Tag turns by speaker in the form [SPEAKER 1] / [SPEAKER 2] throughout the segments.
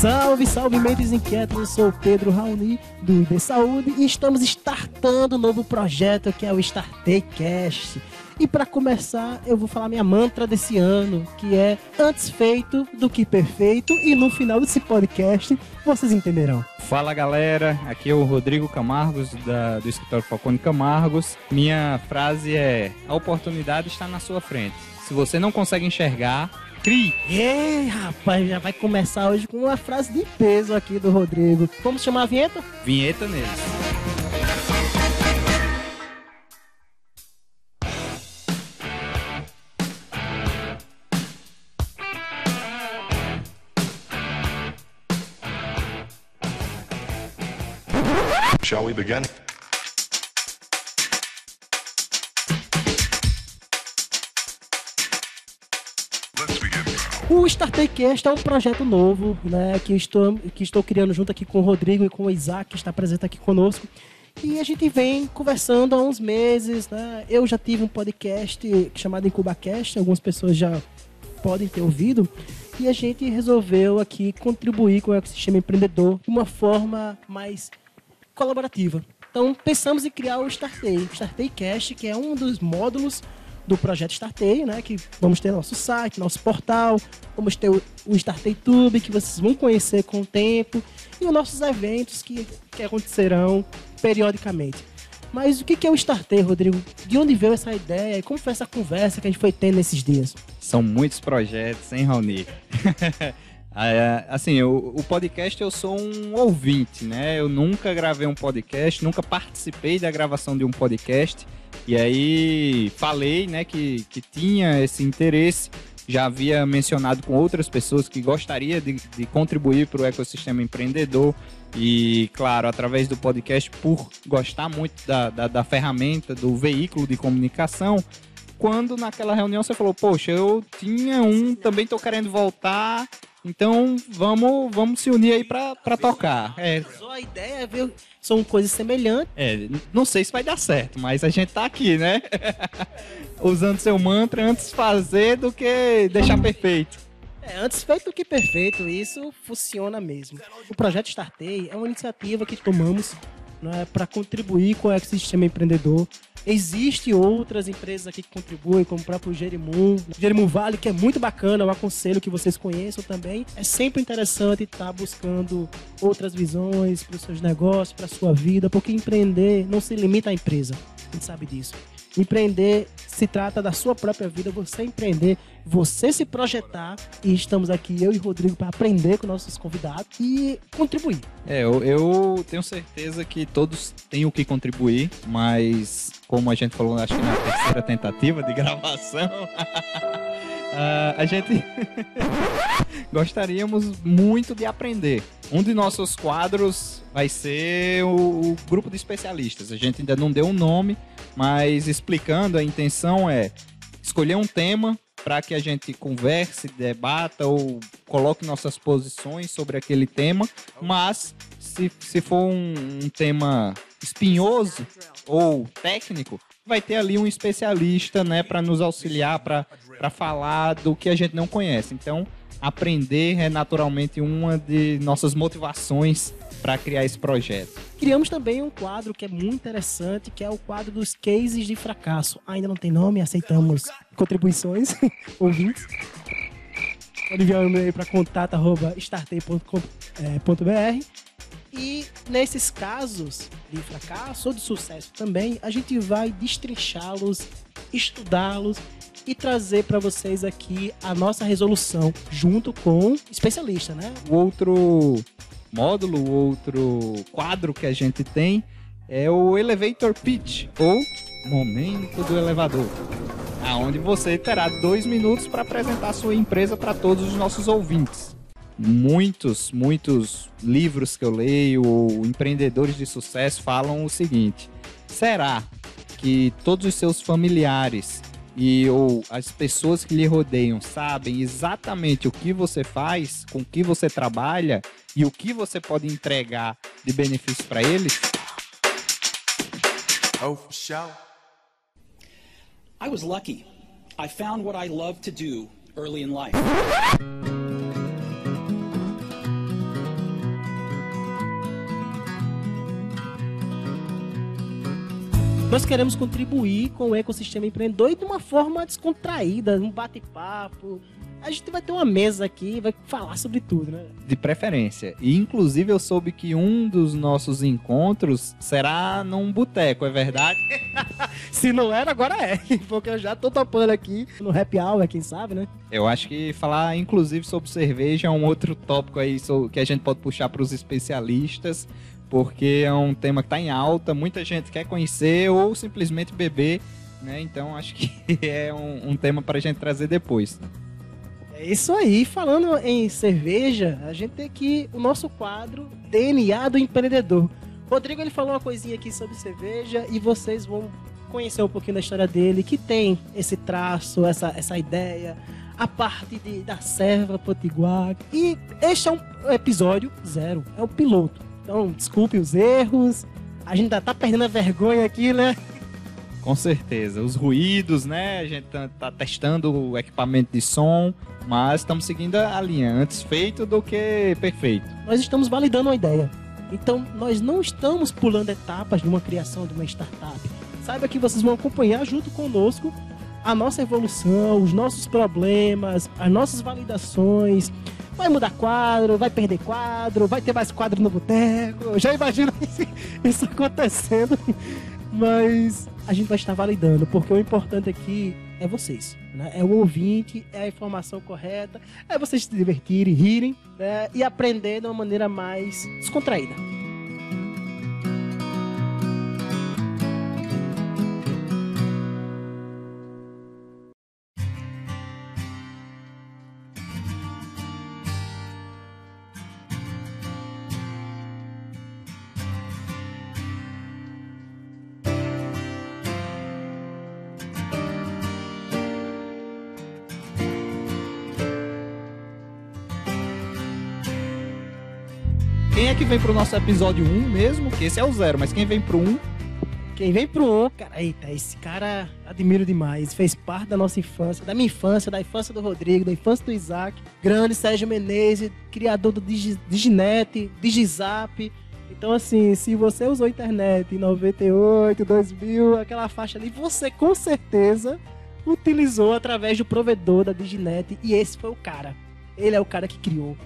[SPEAKER 1] Salve, salve, mentes inquietas. Eu sou o Pedro Raoni, do ID Saúde, e estamos startando um novo projeto que é o Startcast. E para começar, eu vou falar minha mantra desse ano, que é antes feito do que perfeito, e no final desse podcast vocês entenderão.
[SPEAKER 2] Fala galera, aqui é o Rodrigo Camargos, da, do escritório Falcone Camargos. Minha frase é: a oportunidade está na sua frente. Se você não consegue enxergar, crie.
[SPEAKER 1] Ei, rapaz, já vai começar hoje com uma frase de peso aqui do Rodrigo. Vamos chamar a vinheta?
[SPEAKER 2] Vinheta neles.
[SPEAKER 3] Shall we begin?
[SPEAKER 1] O Startercast é um projeto novo, né, que estou, que estou criando junto aqui com o Rodrigo e com o Isaac, que está presente aqui conosco. E a gente vem conversando há uns meses, né? Eu já tive um podcast chamado IncubaCast, algumas pessoas já podem ter ouvido. E a gente resolveu aqui contribuir com o ecossistema empreendedor de uma forma mais colaborativa. Então pensamos em criar o Startei, o que é um dos módulos do projeto Startei, né? Que vamos ter nosso site, nosso portal, vamos ter o, o Startei Tube, que vocês vão conhecer com o tempo, e os nossos eventos que, que acontecerão periodicamente. Mas o que é o Startei, Rodrigo? De onde veio essa ideia? E como foi essa conversa que a gente foi tendo nesses dias?
[SPEAKER 2] São muitos projetos, hein, Raoni? Ah, assim, o, o podcast eu sou um ouvinte, né? Eu nunca gravei um podcast, nunca participei da gravação de um podcast. E aí falei, né, que, que tinha esse interesse. Já havia mencionado com outras pessoas que gostaria de, de contribuir para o ecossistema empreendedor. E, claro, através do podcast, por gostar muito da, da, da ferramenta, do veículo de comunicação, quando naquela reunião você falou, poxa, eu tinha um, também tô querendo voltar, então vamos, vamos se unir aí pra, pra tocar. É,
[SPEAKER 1] Só a ideia é ver. São coisas semelhantes.
[SPEAKER 2] é, não sei se vai dar certo, mas a gente tá aqui, né? Usando seu mantra antes fazer do que deixar perfeito.
[SPEAKER 1] É, antes feito do que perfeito, isso funciona mesmo. O projeto Startei é uma iniciativa que tomamos né, para contribuir com o ecossistema empreendedor. Existem outras empresas aqui que contribuem, como o próprio Jerimum, Jerimum Vale, que é muito bacana, eu aconselho que vocês conheçam também. É sempre interessante estar buscando outras visões para os seus negócios, para a sua vida, porque empreender não se limita à empresa, a gente sabe disso. Empreender se trata da sua própria vida, você empreender, você se projetar, e estamos aqui, eu e Rodrigo, para aprender com nossos convidados e contribuir.
[SPEAKER 2] É, eu, eu tenho certeza que todos têm o que contribuir, mas como a gente falou, acho que na terceira tentativa de gravação, ah, a gente gostaríamos muito de aprender. Um de nossos quadros vai ser o, o grupo de especialistas. A gente ainda não deu um nome, mas explicando, a intenção é escolher um tema para que a gente converse, debata ou coloque nossas posições sobre aquele tema, mas se, se for um, um tema espinhoso ou técnico, vai ter ali um especialista, né, para nos auxiliar, para falar do que a gente não conhece. Então, aprender é naturalmente uma de nossas motivações para criar esse projeto.
[SPEAKER 1] Criamos também um quadro que é muito interessante, que é o quadro dos cases de fracasso. Ainda não tem nome, aceitamos contribuições, ouvintes. Pode enviar um e-mail para contato.startei.com.br e nesses casos de fracasso ou de sucesso também, a gente vai destrinchá-los, estudá-los e trazer para vocês aqui a nossa resolução junto com especialista, né?
[SPEAKER 2] O outro módulo, outro quadro que a gente tem é o Elevator Pitch, ou Momento do Elevador, aonde você terá dois minutos para apresentar sua empresa para todos os nossos ouvintes. Muitos, muitos livros que eu leio, ou empreendedores de sucesso falam o seguinte: será que todos os seus familiares e ou as pessoas que lhe rodeiam sabem exatamente o que você faz, com o que você trabalha e o que você pode entregar de benefício para eles?
[SPEAKER 3] Oh, for sure.
[SPEAKER 4] I was lucky. I found what I love to do early in life.
[SPEAKER 1] Nós queremos contribuir com o ecossistema empreendedor e de uma forma descontraída, um bate-papo. A gente vai ter uma mesa aqui, vai falar sobre tudo, né?
[SPEAKER 2] De preferência. E inclusive eu soube que um dos nossos encontros será num boteco, é verdade?
[SPEAKER 1] Se não era, agora é. Porque eu já tô topando aqui no happy hour, quem sabe, né?
[SPEAKER 2] Eu acho que falar inclusive sobre cerveja é um outro tópico aí que a gente pode puxar para os especialistas, porque é um tema que está em alta, muita gente quer conhecer ou simplesmente beber, né? Então acho que é um, um tema para a gente trazer depois.
[SPEAKER 1] É isso aí. Falando em cerveja, a gente tem aqui o nosso quadro DNA do empreendedor. Rodrigo ele falou uma coisinha aqui sobre cerveja e vocês vão conhecer um pouquinho da história dele, que tem esse traço, essa, essa ideia, a parte de, da serva potiguar. E este é um episódio zero, é o piloto. Então, desculpe os erros. A gente ainda tá perdendo a vergonha aqui, né?
[SPEAKER 2] Com certeza. Os ruídos, né? A gente tá, tá testando o equipamento de som, mas estamos seguindo a linha. Antes feito do que perfeito.
[SPEAKER 1] nós estamos validando uma ideia. Então, nós não estamos pulando etapas de uma criação de uma startup. Saiba que vocês vão acompanhar junto conosco a nossa evolução, os nossos problemas, as nossas validações. Vai mudar quadro, vai perder quadro, vai ter mais quadro no boteco. Já imagino isso, isso acontecendo. Mas a gente vai estar validando, porque o importante aqui é vocês. Né? É o ouvinte, é a informação correta, é vocês se divertirem, rirem né? e aprender de uma maneira mais descontraída.
[SPEAKER 2] Que vem pro nosso episódio 1 mesmo? Que esse é o zero, mas quem vem pro 1
[SPEAKER 1] Quem vem pro um, cara, eita, esse cara admiro demais. Fez parte da nossa infância, da minha infância, da infância do Rodrigo, da infância do Isaac. Grande Sérgio Menezes, criador do Digi, Diginet, Digizap. Então, assim, se você usou internet em 98, 2000, aquela faixa ali, você com certeza utilizou através do provedor da Diginet. E esse foi o cara. Ele é o cara que criou.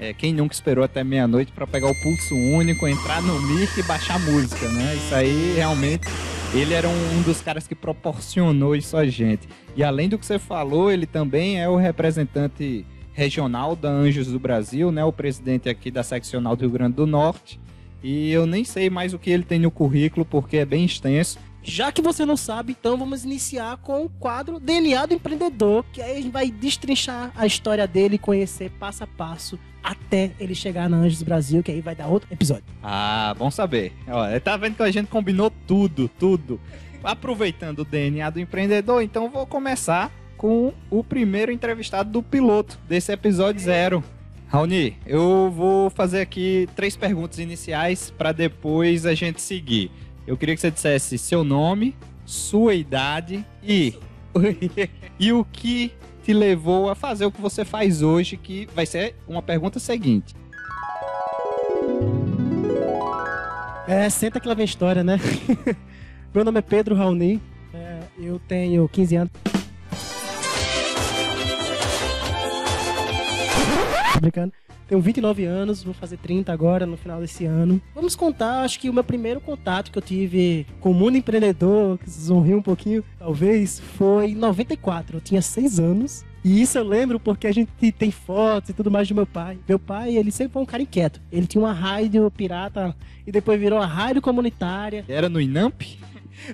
[SPEAKER 2] É, quem nunca esperou até meia-noite pra pegar o pulso único, entrar no mic e baixar música, né? Isso aí realmente. Ele era um, um dos caras que proporcionou isso a gente. E além do que você falou, ele também é o representante regional da Anjos do Brasil, né? O presidente aqui da seccional do Rio Grande do Norte. E eu nem sei mais o que ele tem no currículo, porque é bem extenso.
[SPEAKER 1] Já que você não sabe, então vamos iniciar com o quadro DNA do empreendedor, que aí a gente vai destrinchar a história dele e conhecer passo a passo até ele chegar na Anjos Brasil, que aí vai dar outro episódio.
[SPEAKER 2] Ah, bom saber. Olha, tá vendo que a gente combinou tudo, tudo. Aproveitando o DNA do empreendedor, então vou começar com o primeiro entrevistado do piloto desse episódio zero. Raoni, eu vou fazer aqui três perguntas iniciais para depois a gente seguir. Eu queria que você dissesse seu nome, sua idade e e o que te levou a fazer o que você faz hoje, que vai ser uma pergunta seguinte.
[SPEAKER 1] É, senta que lá vem história, né? Meu nome é Pedro Raoni, é, eu tenho 15 anos. Brincando. Tenho 29 anos, vou fazer 30 agora no final desse ano. Vamos contar, acho que o meu primeiro contato que eu tive com o mundo empreendedor, que vocês vão rir um pouquinho, talvez, foi em 94. Eu tinha 6 anos. E isso eu lembro porque a gente tem fotos e tudo mais do meu pai. Meu pai, ele sempre foi um cara inquieto. Ele tinha uma rádio pirata e depois virou uma rádio comunitária.
[SPEAKER 2] Era no Inamp?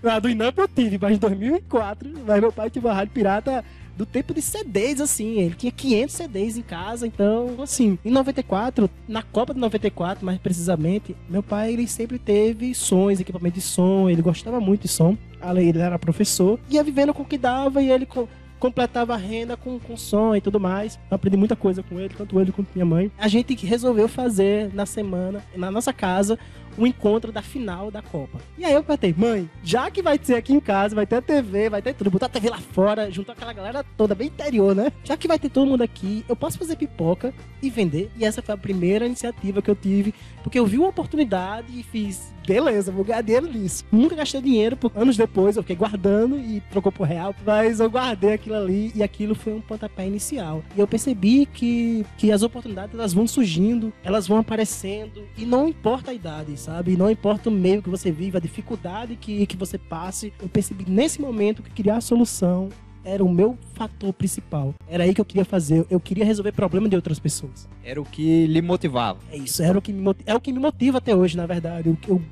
[SPEAKER 1] A do Inamp eu tive, mas em 2004. Mas meu pai tinha uma rádio pirata do tempo de CDs, assim. Ele tinha 500 CDs em casa, então, assim. Em 94, na Copa de 94, mais precisamente, meu pai, ele sempre teve sons, equipamento de som. Ele gostava muito de som. Além, ele era professor. Ia vivendo com o que dava e ele... co- completava a renda com, com som e tudo mais. Eu aprendi muita coisa com ele, tanto ele quanto minha mãe. A gente resolveu fazer na semana, na nossa casa, o encontro da final da Copa. E aí eu perguntei, mãe, já que vai ter aqui em casa, vai ter a TV, vai ter tudo, botar a TV lá fora, junto aquela galera toda, bem interior, né? Já que vai ter todo mundo aqui, eu posso fazer pipoca e vender. E essa foi a primeira iniciativa que eu tive, porque eu vi uma oportunidade e fiz, beleza, vou ganhar dinheiro nisso. Nunca gastei dinheiro, por anos depois eu fiquei guardando e trocou por real, mas eu guardei aquilo ali e aquilo foi um pontapé inicial. E eu percebi que, que as oportunidades elas vão surgindo, elas vão aparecendo e não importa a idade, sabe? Não importa o meio que você vive, a dificuldade que, que você passe. Eu percebi nesse momento que criar a solução era o meu fator principal. Era aí que eu queria fazer. Eu queria resolver problema de outras pessoas.
[SPEAKER 2] Era o que lhe motivava.
[SPEAKER 1] É isso, era o que me é o que me motiva até hoje, na verdade. Eu, eu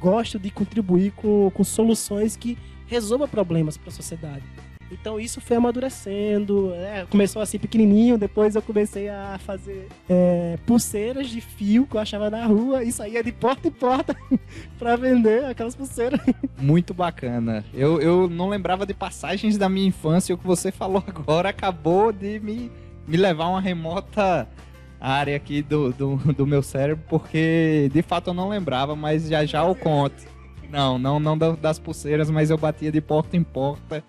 [SPEAKER 1] gosto de contribuir com, com soluções que resolvam problemas para a sociedade. Então isso foi amadurecendo. É, começou assim pequenininho, depois eu comecei a fazer é, pulseiras de fio que eu achava na rua e saía de porta em porta para vender aquelas pulseiras.
[SPEAKER 2] Muito bacana. Eu, eu não lembrava de passagens da minha infância. O que você falou agora acabou de me, me levar a uma remota área aqui do, do, do meu cérebro, porque de fato eu não lembrava, mas já já eu conto. Não, não, não das pulseiras, mas eu batia de porta em porta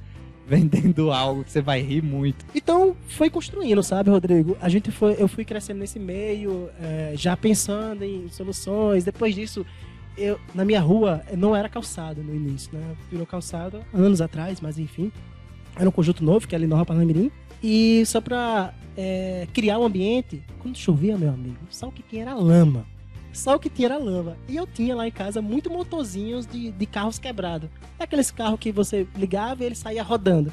[SPEAKER 2] vendendo algo que você vai rir muito.
[SPEAKER 1] Então foi construindo, sabe, Rodrigo? A gente foi, eu fui crescendo nesse meio, é, já pensando em soluções. Depois disso, eu na minha rua não era calçado no início, né? Virou calçado anos atrás, mas enfim. Era um conjunto novo, que é ali no Rua Parnamirim. E só pra é, criar um ambiente, quando chovia, meu amigo, só o que tinha era lama. Só o que tinha era lama. E eu tinha lá em casa muito motorzinhos de, de carros quebrados. É aqueles carros que você ligava e ele saía rodando.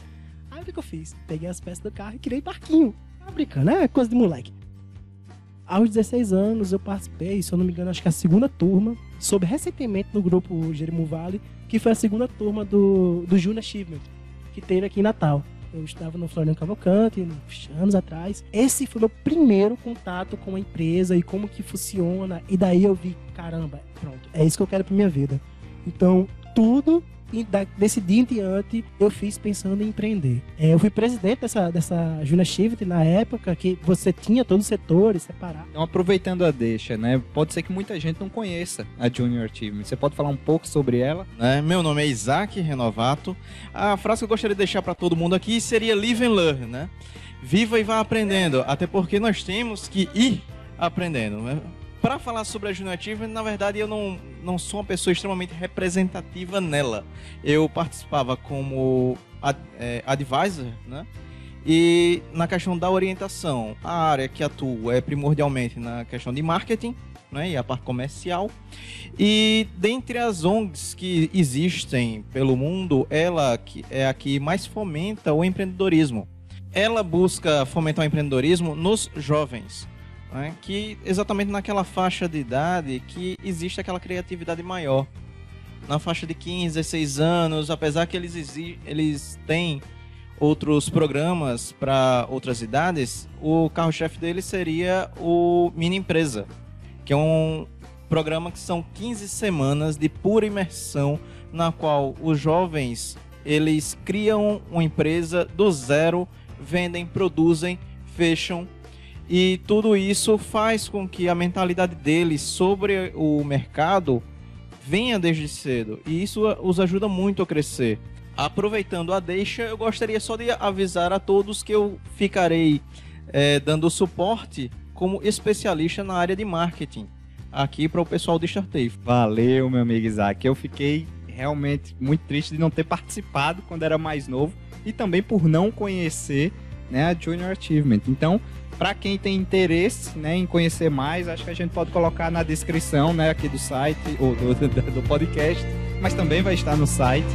[SPEAKER 1] Aí o que, eu fiz? Peguei as peças do carro e criei barquinho. Tava brincando, é coisa de moleque. Aos 16 anos eu participei, se eu não me engano, acho que a segunda turma, sobre recentemente no grupo Jeremu Vale, que foi a segunda turma do, do Junior Achievement, que teve aqui em Natal. Eu estava no Floriano Cavalcante, anos atrás. Esse foi meu primeiro contato com a empresa e como que funciona. E daí eu vi, caramba, pronto, é isso que eu quero para minha vida. Então, tudo desse dia em diante, eu fiz pensando em empreender. É, eu fui presidente dessa, dessa Junior Shift na época que você tinha todos os setores separados.
[SPEAKER 2] Então, aproveitando a deixa, né? Pode ser que muita gente não conheça a Junior Achievement. Você pode falar um pouco sobre ela?
[SPEAKER 5] É, meu nome é Isaac Renovato. A frase que eu gostaria de deixar para todo mundo aqui seria live and learn, né? Viva e vá aprendendo, até porque nós temos que ir aprendendo. Né? para falar sobre a Junior Achievement, na verdade eu não, não sou uma pessoa extremamente representativa nela. Eu participava como ad, é, advisor, né? E na questão da orientação, a área que atuo é primordialmente na questão de marketing, né, e a parte comercial. E dentre as ONGs que existem pelo mundo, ela é a que mais fomenta o empreendedorismo. Ela busca fomentar o empreendedorismo nos jovens né? que exatamente naquela faixa de idade que existe aquela criatividade maior. Na faixa de 15, 16 anos, apesar que eles, eles têm outros programas para outras idades, o carro-chefe deles seria o Mini Empresa, que é um programa que são 15 semanas de pura imersão, na qual os jovens eles criam uma empresa do zero, vendem, produzem, fecham e tudo isso faz com que a mentalidade deles sobre o mercado venha desde cedo. E isso os ajuda muito a crescer. Aproveitando a deixa, eu gostaria só de avisar a todos que eu ficarei é, dando suporte como especialista na área de marketing aqui para o pessoal de Startave.
[SPEAKER 2] Valeu, meu amigo Isaac. Eu fiquei realmente muito triste de não ter participado quando era mais novo e também por não conhecer né, a Junior Achievement. Então, para quem tem interesse né, em conhecer mais, acho que a gente pode colocar na descrição né, aqui do site, ou do, do, podcast, mas também vai estar no site.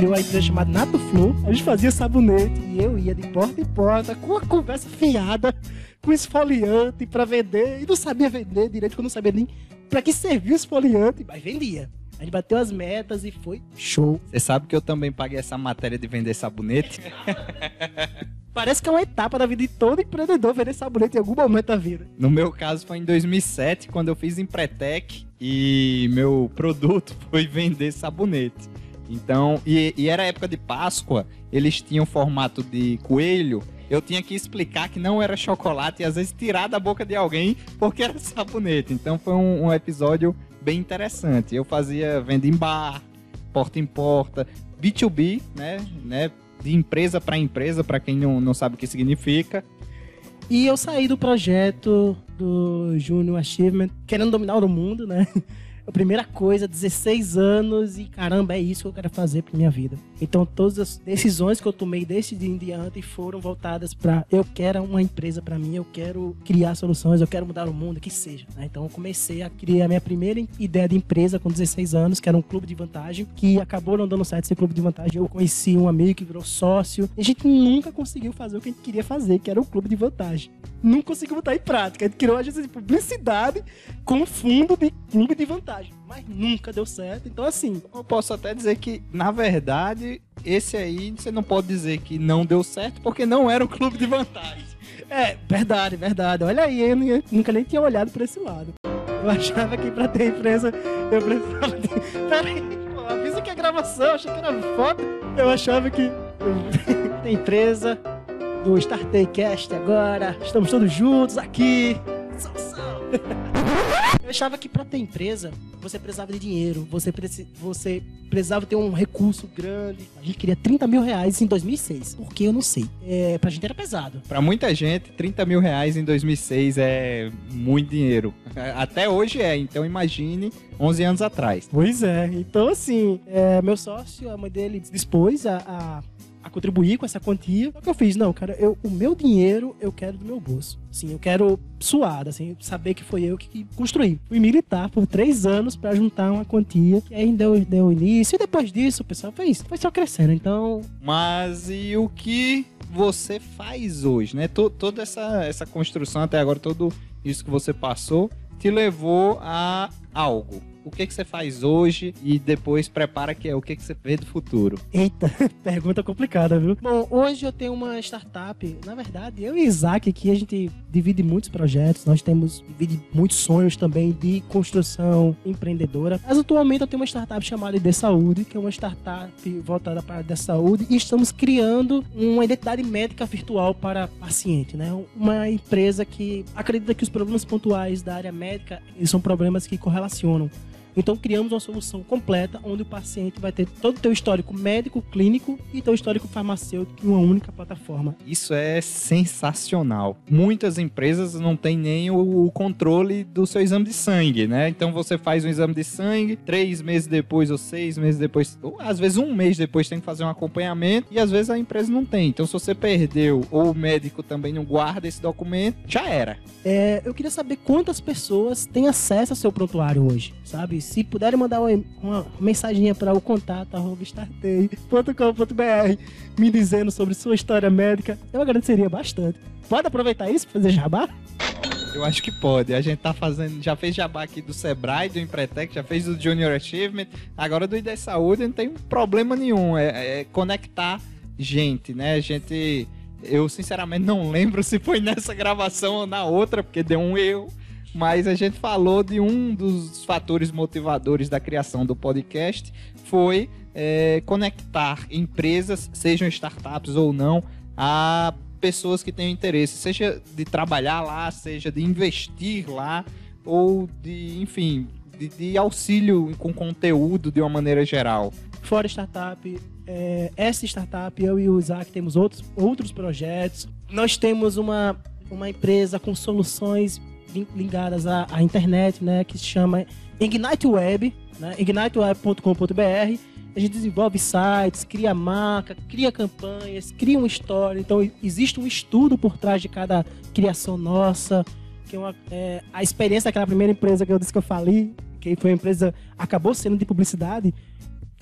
[SPEAKER 1] Uma empresa chamada Nato Flu. A gente fazia sabonete e eu ia de porta em porta com a conversa fiada, com esfoliante para vender. E não sabia vender direito, porque eu não sabia nem para que servia o esfoliante, mas vendia. A gente bateu as metas e foi show.
[SPEAKER 2] Você sabe que eu também paguei essa matéria de vender sabonete?
[SPEAKER 1] Parece que é uma etapa da vida de todo empreendedor vender sabonete em algum momento da vida.
[SPEAKER 2] No meu caso foi em 2007, quando eu fiz Empretec e meu produto foi vender sabonete. Então, e, e era época de Páscoa, eles tinham formato de coelho. Eu tinha que explicar que não era chocolate e às vezes tirar da boca de alguém porque era sabonete. Então foi um, um episódio bem interessante. Eu fazia venda em bar, porta em porta, B2B, né? né de empresa para empresa, para quem não, não sabe o que significa.
[SPEAKER 1] E eu saí do projeto do Junior Achievement, querendo dominar o mundo, né? A primeira coisa, 16 anos e caramba, é isso que eu quero fazer pra minha vida. Então todas as decisões que eu tomei desde dia em diante foram voltadas para eu quero uma empresa para mim, eu quero criar soluções, eu quero mudar o mundo, que seja. Né? Então eu comecei a criar a minha primeira ideia de empresa com 16 anos, que era um clube de vantagem, que acabou não dando certo esse clube de vantagem. Eu conheci um amigo que virou sócio. E a gente nunca conseguiu fazer o que a gente queria fazer, que era o clube de vantagem. Não conseguiu botar em prática. A gente criou uma agência de publicidade com fundo de clube de vantagem. Mas nunca deu certo. Então, assim,
[SPEAKER 2] Eu posso até dizer que, na verdade, esse aí você não pode dizer que não deu certo porque não era o clube de vantagem.
[SPEAKER 1] É, verdade, verdade. Olha aí, eu nu- nunca nem tinha olhado pra esse lado. Eu achava que pra ter empresa eu precisava de. Peraí, avisa que é gravação, achei que era foto. Eu achava que. tem empresa do Startaycast agora, estamos todos juntos aqui. Eu achava que pra ter empresa você precisava de dinheiro, você, preci- você precisava ter um recurso grande. A gente queria 30 mil reais em 2006. Por que eu não sei? É, pra gente era pesado.
[SPEAKER 2] Pra muita gente, 30 mil reais em 2006 é muito dinheiro. Até hoje é, então imagine 11 anos atrás.
[SPEAKER 1] Pois é. Então, assim, é, meu sócio, a mãe dele dispôs a, a contribuir com essa quantia. O que eu fiz? Não, cara, eu, o meu dinheiro eu quero do meu bolso. Assim, eu quero suar, assim, saber que foi eu que construí. Fui militar por três anos pra juntar uma quantia. Que aí deu, deu início. E depois disso, o pessoal fez. Foi só crescendo. Então,
[SPEAKER 2] Mas e o que você faz hoje, né? To- toda essa, essa construção até agora, tudo isso que você passou, te levou a algo. O que, que você faz hoje e depois prepara que é o que, que você vê do futuro.
[SPEAKER 1] Eita, pergunta complicada, viu? Bom, hoje eu tenho uma startup. Na verdade, eu e Isaac aqui, a gente divide muitos projetos. Nós temos muitos sonhos também de construção empreendedora. Mas atualmente eu tenho uma startup chamada ID Saúde, que é uma startup voltada para a área da saúde. E estamos criando uma identidade médica virtual para paciente, né? Uma empresa que acredita que os problemas pontuais da área médica são problemas que correlacionam. Então criamos uma solução completa onde o paciente vai ter todo o teu histórico médico, clínico e teu histórico farmacêutico em uma única plataforma.
[SPEAKER 2] Isso é sensacional. Muitas empresas não têm nem o, controle do seu exame de sangue, né? Então você faz um exame de sangue, três meses depois ou seis meses depois, ou às vezes um mês depois tem que fazer um acompanhamento e às vezes a empresa não tem. Então se você perdeu ou o médico também não guarda esse documento, já era.
[SPEAKER 1] É, eu queria saber quantas pessoas têm acesso ao seu prontuário hoje, sabe? Se puderem mandar uma, mensaginha para o contato me dizendo sobre sua história médica, eu agradeceria bastante. Pode aproveitar isso para fazer jabá?
[SPEAKER 2] Eu acho que pode. A gente tá fazendo, já fez jabá aqui do Sebrae, do Empretec, já fez do Junior Achievement, agora do ID Saúde não tem problema nenhum. É, é conectar gente, né? Gente. Eu sinceramente não lembro se foi nessa gravação ou na outra, porque deu um erro. Mas a gente falou de um dos fatores motivadores da criação do podcast foi é, conectar empresas, sejam startups ou não, a pessoas que tenham interesse, seja de trabalhar lá, seja de investir lá, ou de, enfim, de, de auxílio com conteúdo de uma maneira geral.
[SPEAKER 1] Fora startup, é, essa startup, eu e o Isaac temos outros, outros projetos. Nós temos uma, uma empresa com soluções ligadas à, à internet, né? Que se chama Ignite Web, né? igniteweb.com.br. A gente desenvolve sites, cria marca, cria campanhas, cria uma história. Então, existe um estudo por trás de cada criação nossa. Que é uma, é, a experiência daquela primeira empresa que eu disse que eu falei, que foi uma empresa, acabou sendo de publicidade,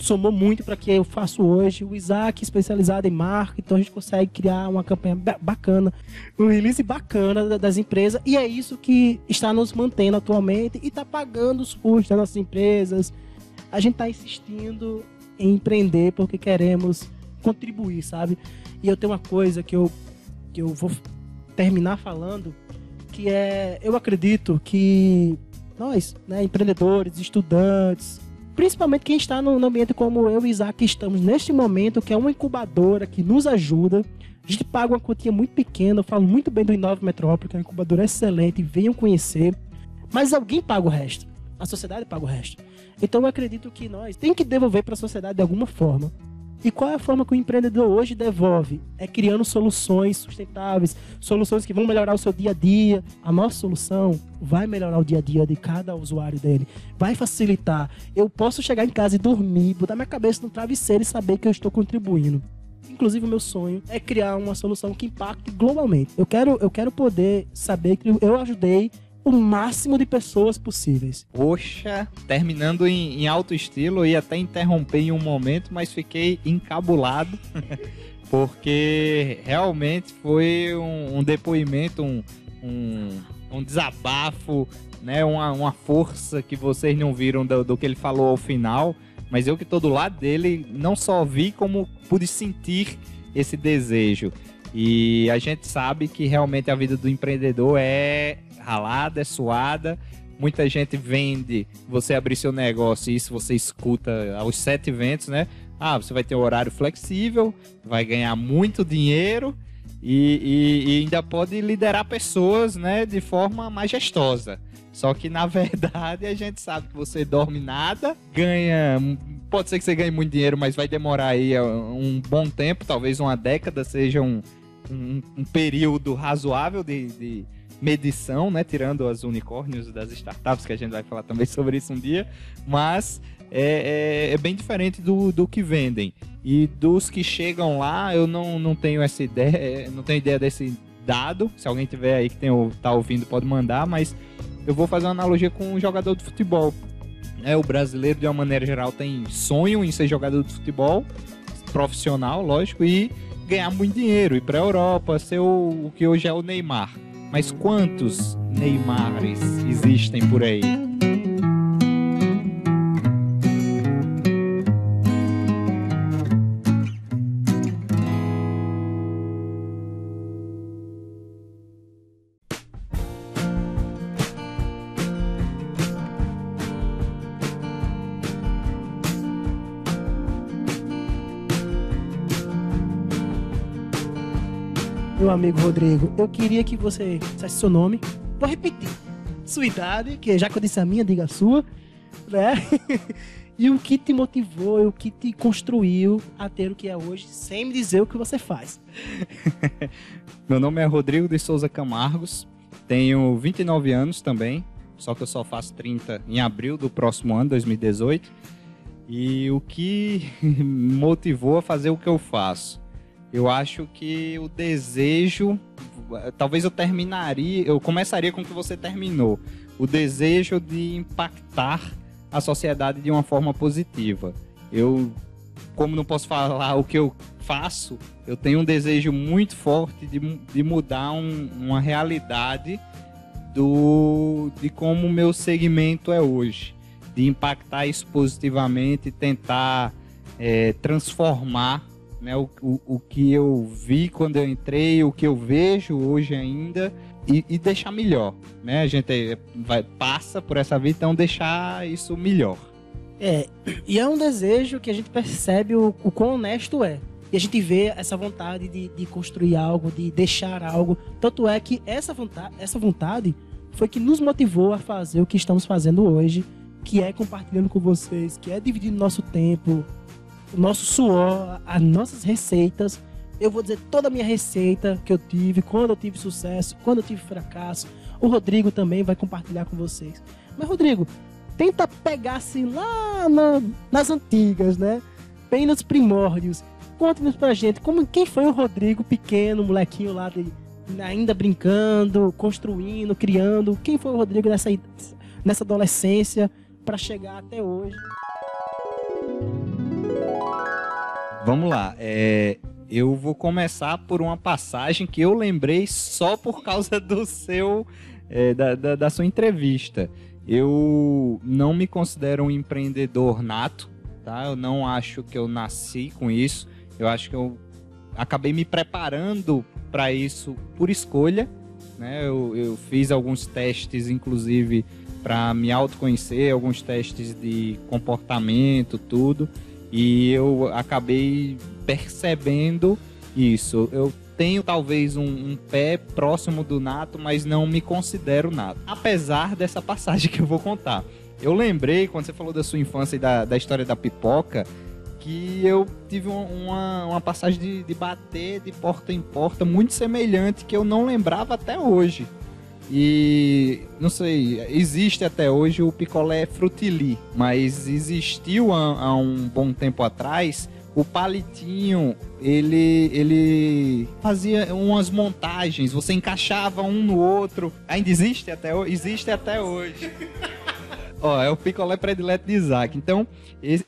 [SPEAKER 1] somou muito para que eu faço hoje. O Isaac, especializado em marca, então a gente consegue criar uma campanha ba- bacana, um release bacana da- das empresas, e é isso que está nos mantendo atualmente e está pagando os custos das nossas empresas. A gente está insistindo em empreender porque queremos contribuir, sabe? E eu tenho uma coisa que eu que eu vou terminar falando, que é, eu acredito que nós, né, empreendedores, estudantes, principalmente quem está no ambiente como eu e Isaac estamos neste momento, que é uma incubadora que nos ajuda. A gente paga uma quantia muito pequena, eu falo muito bem do Inove Metrópole, que é uma incubadora excelente, venham conhecer. Mas alguém paga o resto. A sociedade paga o resto. Então eu acredito que nós tem que devolver para a sociedade de alguma forma. E qual é a forma que o empreendedor hoje devolve? É criando soluções sustentáveis, soluções que vão melhorar o seu dia a dia. A nossa solução vai melhorar o dia a dia de cada usuário dele, vai facilitar. Eu posso chegar em casa e dormir, botar minha cabeça no travesseiro e saber que eu estou contribuindo. Inclusive, o meu sonho é criar uma solução que impacte globalmente. Eu quero, eu quero poder saber que eu ajudei o máximo de pessoas possíveis.
[SPEAKER 2] Poxa, terminando em, em alto estilo, ia até interromper em um momento, mas fiquei encabulado, porque realmente foi um, um depoimento, um, um, um desabafo, né? Uma, uma força que vocês não viram do, do que ele falou ao final, mas eu que estou do lado dele, não só vi, como pude sentir esse desejo. E a gente sabe que realmente a vida do empreendedor é ralada, é suada. Muita gente vende, você abrir seu negócio, e isso você escuta aos sete ventos, né? Ah, você vai ter um horário flexível, vai ganhar muito dinheiro e, e, e ainda pode liderar pessoas, né, de forma majestosa. Só que na verdade a gente sabe que você dorme nada, ganha. Pode ser que você ganhe muito dinheiro, mas vai demorar aí um bom tempo, talvez uma década seja um, um, um período razoável de, de medição, né? Tirando as unicórnios das startups, que a gente vai falar também sobre isso um dia, mas é, é, é, bem diferente do, do que vendem. E dos que chegam lá, eu não, não tenho essa ideia, não tenho ideia desse dado. Se alguém tiver aí que tem, tá ouvindo, pode mandar, mas eu vou fazer uma analogia com um jogador de futebol. É, o brasileiro, de uma maneira geral, tem sonho em ser jogador de futebol, profissional, lógico, e ganhar muito dinheiro, ir para a Europa, ser o, o que hoje é o Neymar. Mas quantos Neymares existem por aí?
[SPEAKER 1] Meu amigo Rodrigo, eu queria que você dissesse seu nome. Vou repetir. Sua idade, que já que eu disse a minha, diga a sua, né? e o que te motivou, o que te construiu a ter o que é hoje, sem me dizer o que você faz.
[SPEAKER 2] meu nome é Rodrigo de Souza Camargos, tenho 29 anos também, só que eu só faço 30 em abril do próximo ano, 2018. E o que motivou a fazer o que eu faço? Eu acho que o desejo, talvez eu terminaria, eu começaria com o que você terminou, o desejo de impactar a sociedade de uma forma positiva. Eu, como não posso falar o que eu faço, eu tenho um desejo muito forte de, de mudar um, uma realidade do, de como o meu segmento é hoje, de impactar isso positivamente, tentar é, transformar né? O, o, o que eu vi quando eu entrei, o que eu vejo hoje ainda e, e deixar melhor, né? A gente vai, passa por essa vida, então deixar isso melhor.
[SPEAKER 1] É, e é um desejo que a gente percebe o, o quão honesto é. E a gente vê essa vontade de, de construir algo, de deixar algo. Tanto é que essa vontade, essa vontade foi que nos motivou a fazer o que estamos fazendo hoje, que é compartilhando com vocês, que é dividindo nosso tempo, o nosso suor, as nossas receitas. Eu vou dizer toda a minha receita que eu tive, quando eu tive sucesso, quando eu tive fracasso. O Rodrigo também vai compartilhar com vocês. Mas, Rodrigo, tenta pegar assim lá na, nas antigas, né? Bem nos primórdios. Conte-nos pra gente como, quem foi o Rodrigo pequeno, molequinho lá de, ainda brincando, construindo, criando. Quem foi o Rodrigo nessa, nessa adolescência para chegar até hoje?
[SPEAKER 2] Vamos lá. É, eu vou começar por uma passagem que eu lembrei só por causa do seu é, da, da, da, sua entrevista. Eu não me considero um empreendedor nato, tá? Eu não acho que eu nasci com isso. Eu acho que eu acabei me preparando para isso por escolha, né? Eu, eu fiz alguns testes, inclusive, para me autoconhecer, alguns testes de comportamento, tudo, e eu acabei percebendo isso. Eu tenho talvez um, um, pé próximo do nato, mas não me considero nato. Apesar dessa passagem que eu vou contar. Eu lembrei, quando você falou da sua infância e da, da história da pipoca, que eu tive uma, uma passagem de, de bater de porta em porta muito semelhante que eu não lembrava até hoje. E não sei, existe até hoje o picolé frutili, mas existiu há, há um bom tempo atrás o palitinho, ele ele fazia umas montagens, você encaixava um no outro. Ainda existe até hoje? Existe até hoje. Ó, é o picolé predileto de Isaac. Então,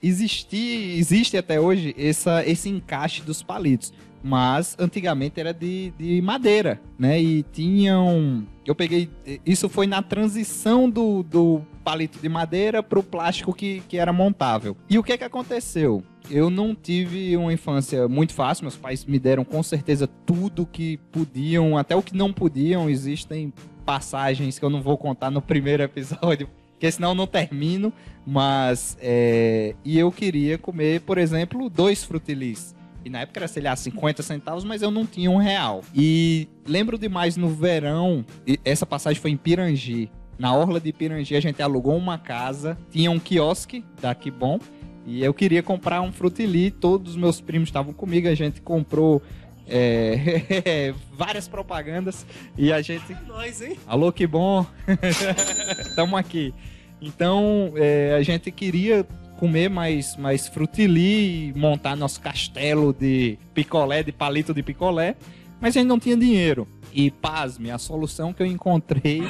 [SPEAKER 2] existe, existe até hoje essa, esse encaixe dos palitos. Mas antigamente era de, de madeira, né? E tinham. Eu peguei. Isso foi na transição do, do palito de madeira para o plástico que, que era montável. E o que, que aconteceu? Eu não tive uma infância muito fácil. Meus pais me deram com certeza tudo que podiam, até o que não podiam. Existem passagens que eu não vou contar no primeiro episódio porque senão eu não termino. Mas. É... E eu queria comer, por exemplo, dois frutilis. E na época era, sei lá, 50 centavos, mas eu não tinha um real. E lembro demais no verão, essa passagem foi em Pirangi. Na orla de Pirangi a gente alugou uma casa, tinha um quiosque da Bom. E eu queria comprar um frutili, todos os meus primos estavam comigo, a gente comprou é, várias propagandas e a gente.
[SPEAKER 1] Nós, hein?
[SPEAKER 2] Alô, que bom! Tamo aqui. Então, é, a gente queria comer mais, mais frutili, montar nosso castelo de picolé, de palito de picolé, mas a gente não tinha dinheiro. E pasme, a solução que eu encontrei.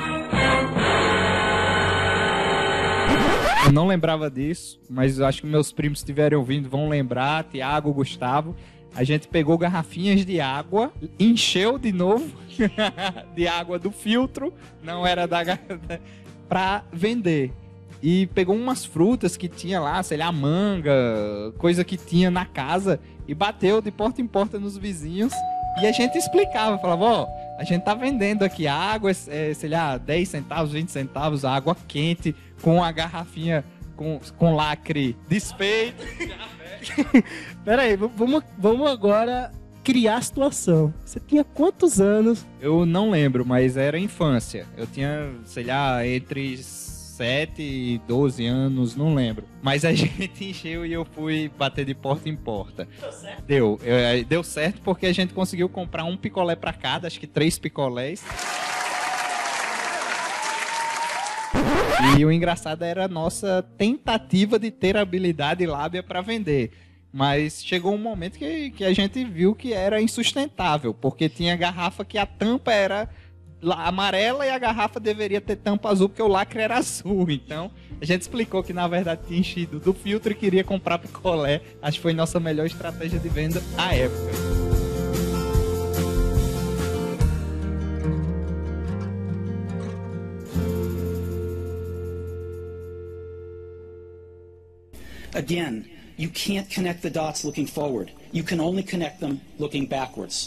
[SPEAKER 2] Eu não lembrava disso, mas acho que meus primos estiverem ouvindo vão lembrar, Tiago, Gustavo. A gente pegou garrafinhas de água, encheu de novo de água do filtro, não era da para vender e pegou umas frutas que tinha lá, sei lá, manga, coisa que tinha na casa, e bateu de porta em porta nos vizinhos. E a gente explicava, falava, ó, oh, a gente tá vendendo aqui água, é, sei lá, 10 centavos, 20 centavos, água quente, com a garrafinha com, com lacre desfeito.
[SPEAKER 1] Pera aí, vamos, vamos agora criar a situação. Você tinha quantos anos?
[SPEAKER 2] Eu não lembro, mas era infância. Eu tinha, sei lá, entre 7 e 12 anos, não lembro. Mas a gente encheu e eu fui bater de porta em porta. Deu certo? Deu. Deu certo porque a gente conseguiu comprar um picolé para cada, acho que três picolés. E o engraçado era a nossa tentativa de ter habilidade lábia para vender. Mas chegou um momento que, que a gente viu que era insustentável, porque tinha garrafa que a tampa era amarela e a garrafa deveria ter tampa azul porque o lacre era azul. Então, a gente explicou que na verdade tinha enchido do filtro e queria comprar picolé. Acho que foi nossa melhor estratégia de venda à época.
[SPEAKER 4] Again, you can't connect the dots looking forward. You can only connect them looking backwards.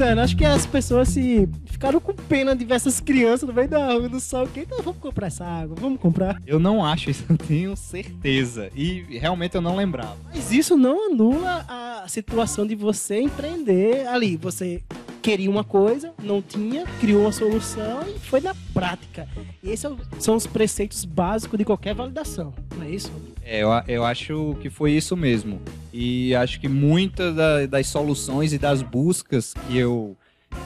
[SPEAKER 1] Pois é, né? acho que as pessoas se ficaram com pena de ver essas crianças no meio da rua, do sol. Que, então vamos comprar essa água, vamos comprar.
[SPEAKER 2] Eu não acho isso, eu tenho certeza. E realmente eu não lembrava.
[SPEAKER 1] Mas isso não anula a situação de você empreender ali. Você queria uma coisa, não tinha, criou uma solução e foi na prática. E esses são os preceitos básicos de qualquer validação, não é isso?
[SPEAKER 2] É, eu, eu acho que foi isso mesmo. E acho que muitas da, das soluções e das buscas que eu,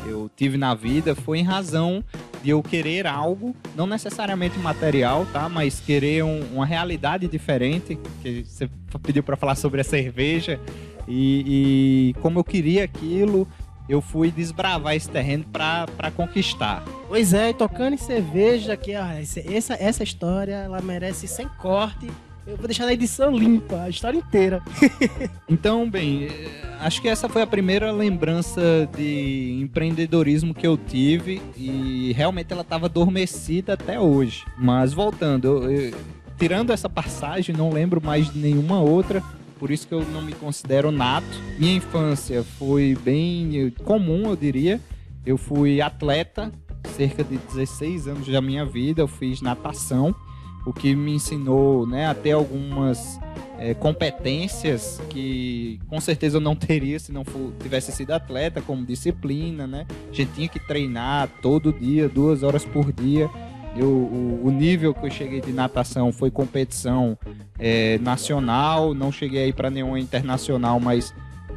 [SPEAKER 2] eu tive na vida foi em razão de eu querer algo, não necessariamente material, tá? Mas querer um, uma realidade diferente. Que você pediu para falar sobre a cerveja. E, e como eu queria aquilo, eu fui desbravar esse terreno para conquistar.
[SPEAKER 1] Pois é, tocando em cerveja, que ó, essa, essa história ela merece sem corte. Eu vou deixar na edição limpa, a história inteira.
[SPEAKER 2] então, bem, eh, acho que essa foi a primeira lembrança de empreendedorismo que eu tive e realmente ela estava adormecida até hoje. Mas voltando, eu, eu tirando essa passagem, não lembro mais de nenhuma outra. Por isso que eu não me considero nato. Minha infância foi bem eh, comum, eu diria. Eu fui atleta, cerca de 16 anos da minha vida. Eu fiz natação, o que me ensinou né, a ter algumas eh, competências que com certeza eu não teria se não for- tivesse sido atleta, como disciplina, né? A gente tinha que treinar todo dia, duas horas por dia. Eu, o, o nível que eu cheguei de natação foi competição eh, nacional, não cheguei aí para nenhuma internacional, mas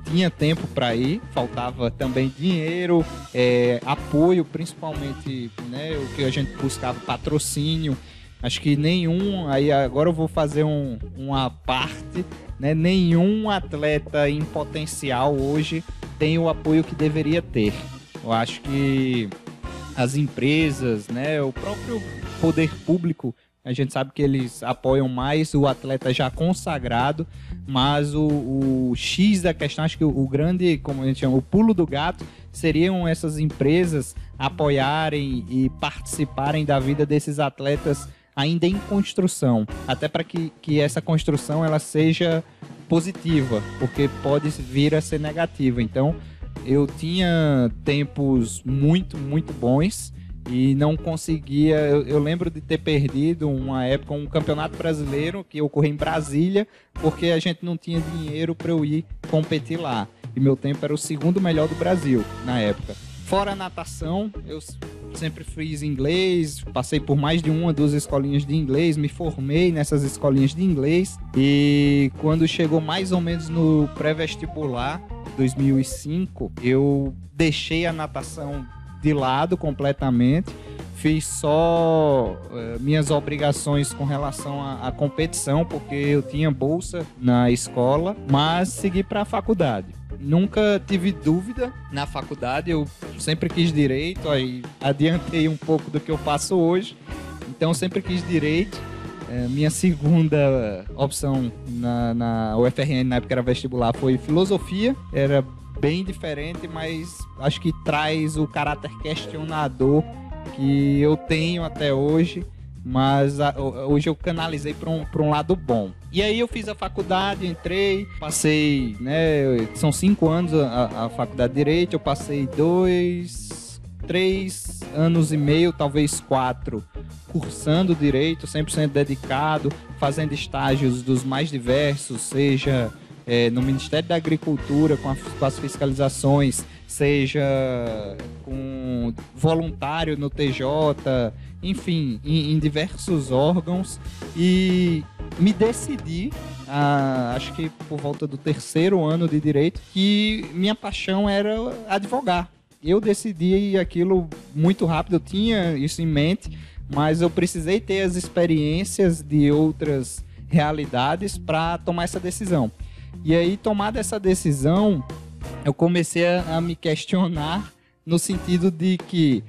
[SPEAKER 2] tinha tempo para ir, faltava também dinheiro, eh, apoio, principalmente, né, o que a gente buscava patrocínio. Acho que nenhum, aí agora eu vou fazer um, uma parte, né, nenhum atleta em potencial hoje tem o apoio que deveria ter. Eu acho que as empresas, né, o próprio poder público, a gente sabe que eles apoiam mais o atleta já consagrado, mas o, o X da questão, acho que o, o grande, como a gente chama, o pulo do gato, seriam essas empresas apoiarem e participarem da vida desses atletas ainda em construção, até para que, que essa construção ela seja positiva, porque pode vir a ser negativa. Então, eu tinha tempos muito, muito bons e não conseguia. Eu, eu lembro de ter perdido uma época um campeonato brasileiro que ocorreu em Brasília, porque a gente não tinha dinheiro para eu ir competir lá. E meu tempo era o segundo melhor do Brasil na época. Fora a natação, eu sempre fiz inglês, passei por mais de uma, duas escolinhas de inglês, me formei nessas escolinhas de inglês. E quando chegou mais ou menos no pré-vestibular, 2005, eu deixei a natação de lado completamente. Fiz só eh, minhas obrigações com relação à competição, porque eu tinha bolsa na escola, mas segui para a faculdade. Nunca tive dúvida na faculdade, eu sempre quis direito, aí adiantei um pouco do que eu faço hoje. Então sempre quis direito. Eh, minha segunda opção na, na UFRN, na época era vestibular, foi filosofia. Era bem diferente, mas acho que traz o caráter questionador que eu tenho até hoje. Mas a- ho- hoje eu canalizei para um, um lado bom. E aí eu fiz a faculdade, entrei, passei, né? São cinco anos a, a faculdade de Direito, eu passei dois, três anos e meio, talvez quatro, cursando direito, 100% dedicado, fazendo estágios dos mais diversos, seja eh, no Ministério da Agricultura, com, a- com as fiscalizações, seja com voluntário no TJ, enfim, em, em diversos órgãos. E me decidi, acho que por volta do terceiro ano de direito, que minha paixão era advogar. Eu decidi aquilo muito rápido, eu tinha isso em mente, mas eu precisei ter as experiências de outras realidades para tomar essa decisão. E aí, tomada essa decisão, eu comecei a, a me questionar no sentido de que,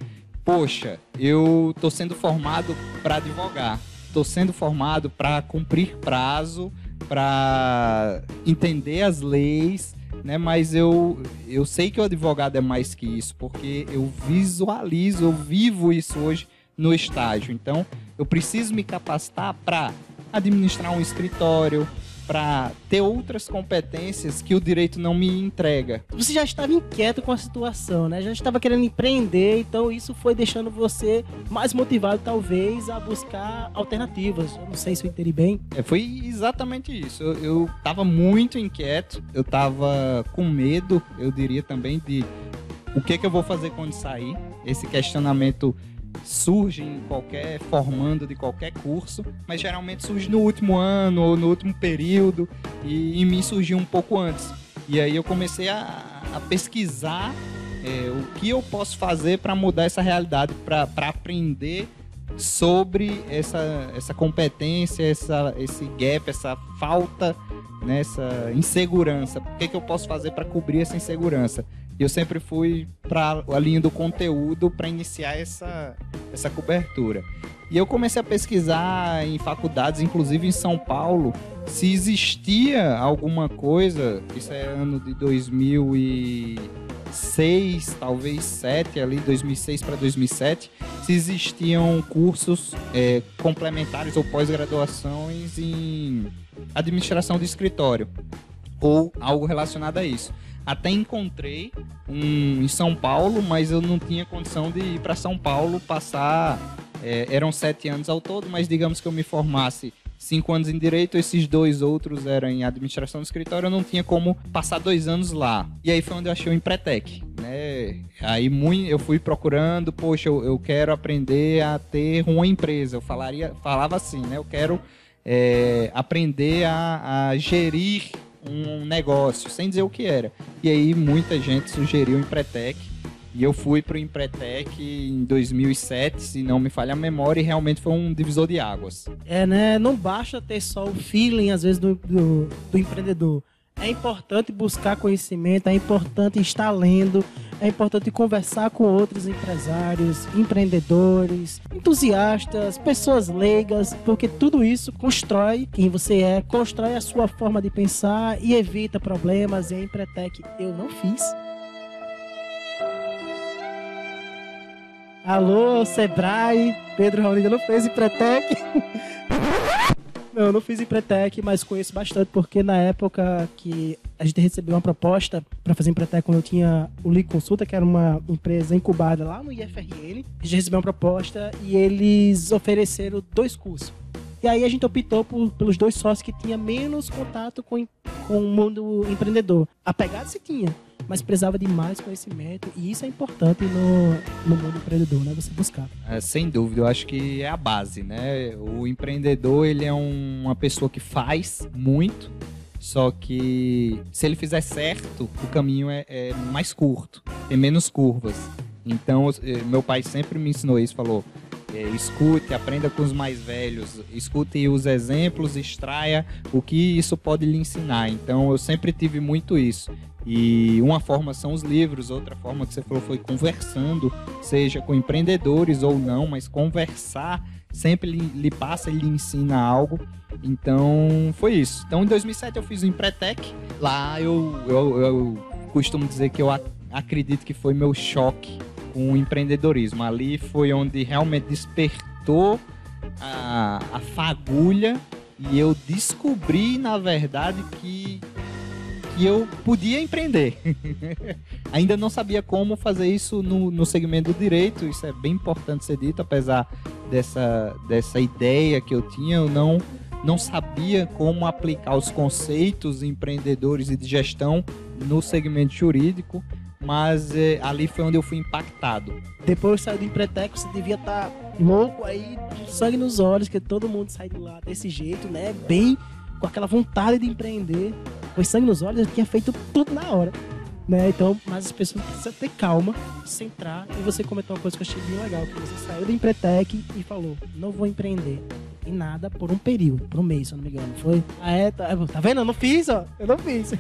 [SPEAKER 2] poxa, eu tô sendo formado para advogar, tô sendo formado para cumprir prazo, para entender as leis, né? Mas eu, eu sei que o advogado é mais que isso, porque eu visualizo, eu vivo isso hoje no estágio. Então, eu preciso me capacitar para administrar um escritório, para ter outras competências que o direito não me entrega.
[SPEAKER 1] Você já estava inquieto com a situação, né? Já estava querendo empreender, então isso foi deixando você mais motivado, talvez, a buscar alternativas. Eu não sei se eu entendi bem.
[SPEAKER 2] É, foi exatamente isso. Eu, eu tava muito inquieto, eu tava com medo, eu diria também, de o que, que eu vou fazer quando sair. Esse questionamento surge em qualquer formando de qualquer curso, mas geralmente surge no último ano ou no último período, e em mim surgiu um pouco antes. E aí eu comecei a, a pesquisar é, o que eu posso fazer para mudar essa realidade, para aprender sobre essa, essa competência, essa, esse gap, essa falta, né, essa insegurança. O que, que eu posso fazer para cobrir essa insegurança? Eu sempre fui para a linha do conteúdo para iniciar essa, essa cobertura. E eu comecei a pesquisar em faculdades, inclusive em São Paulo, se existia alguma coisa, isso é ano de 2000 e 2006, talvez 7 ali, 2006 para 2007, se existiam cursos é, complementares ou pós-graduações em administração de escritório ou algo relacionado a isso. Até encontrei um em São Paulo, mas eu não tinha condição de ir para São Paulo passar. é, eram sete anos ao todo, mas digamos que eu me formasse cinco anos em direito, esses dois outros eram em administração do escritório, eu não tinha como passar dois anos lá. E aí foi onde eu achei o Empretec, né? Aí muito, eu fui procurando, poxa, eu, eu quero aprender a ter uma empresa. Eu falaria, falava assim, né? Eu quero é, aprender a, a gerir um negócio, sem dizer o que era. E aí muita gente sugeriu o Empretec. E eu fui pro Empretec em 2007, se não me falha a memória, e realmente foi um divisor de águas.
[SPEAKER 1] É, né? Não basta ter só o feeling, às vezes, do, do, do empreendedor. É importante buscar conhecimento, é importante estar lendo, é importante conversar com outros empresários, empreendedores, entusiastas, pessoas leigas, porque tudo isso constrói quem você é, constrói a sua forma de pensar e evita problemas. E a Empretec eu não fiz. Alô, Sebrae, Pedro Raul ainda não fez Empretec. Não, eu não fiz Empretec, mas conheço bastante, porque na época que a gente recebeu uma proposta para fazer Empretec, quando eu tinha o Liga Consulta, que era uma empresa incubada lá no IFRN, a gente recebeu uma proposta e eles ofereceram dois cursos. E aí a gente optou por- pelos dois sócios que tinha menos contato com, com o mundo empreendedor. A pegada se tinha, mas precisava de mais conhecimento, e isso é importante no, no mundo empreendedor, né? Você buscar.
[SPEAKER 2] É, sem dúvida, eu acho que é a base, né? O empreendedor, ele é um- uma pessoa que faz muito, só que se ele fizer certo, o caminho é, é mais curto, tem menos curvas. Então, eh, meu pai sempre me ensinou isso, falou, é, escute, aprenda com os mais velhos, escute os exemplos, extraia o que isso pode lhe ensinar. Então, eu sempre tive muito isso. E uma forma são os livros, outra forma que você falou foi conversando, seja com empreendedores ou não, mas conversar sempre lhe, lhe passa e lhe ensina algo. Então, foi isso. Então, em 2007 eu fiz o Empretec. Lá eu, eu, eu costumo dizer que eu ac- acredito que foi meu choque com o empreendedorismo. Ali foi onde realmente despertou a, a fagulha e eu descobri, na verdade, que, que eu podia empreender. Ainda não sabia como fazer isso no, no segmento do direito, isso é bem importante ser dito, apesar dessa, dessa ideia que eu tinha, eu não, não sabia como aplicar os conceitos empreendedores e de gestão no segmento jurídico, mas eh, ali foi onde eu fui impactado.
[SPEAKER 1] Depois saiu do Empretec, você devia estar louco aí, sangue nos olhos, que todo mundo sai de lá desse jeito, né? Bem, com aquela vontade de empreender. Foi sangue nos olhos, eu tinha feito tudo na hora. Né? Então, mas as pessoas precisam ter calma, centrar. E você comentou uma coisa que eu achei bem legal, que você saiu do Empretec e falou, não vou empreender em nada por um período, por um mês, se eu não me engano. Foi? Ah, é? Tá, tá vendo? Eu não fiz, ó. Eu não fiz.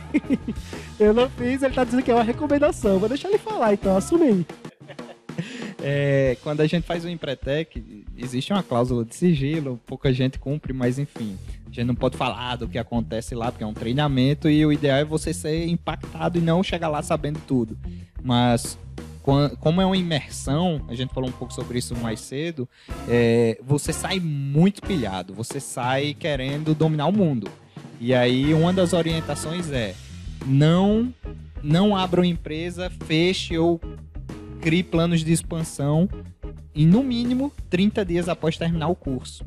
[SPEAKER 1] eu não fiz, ele tá dizendo que é uma recomendação. Vou deixar ele falar, então, assume aí.
[SPEAKER 2] É, quando a gente faz o Empretec, existe uma cláusula de sigilo, pouca gente cumpre, mas enfim, a gente não pode falar do que acontece lá, porque é um treinamento e o ideal é você ser impactado e não chegar lá sabendo tudo. Mas como é uma imersão, a gente falou um pouco sobre isso mais cedo, é, você sai muito pilhado, você sai querendo dominar o mundo. E aí uma das orientações é não não abra uma empresa, feche ou crie planos de expansão em no mínimo 30 dias após terminar o curso.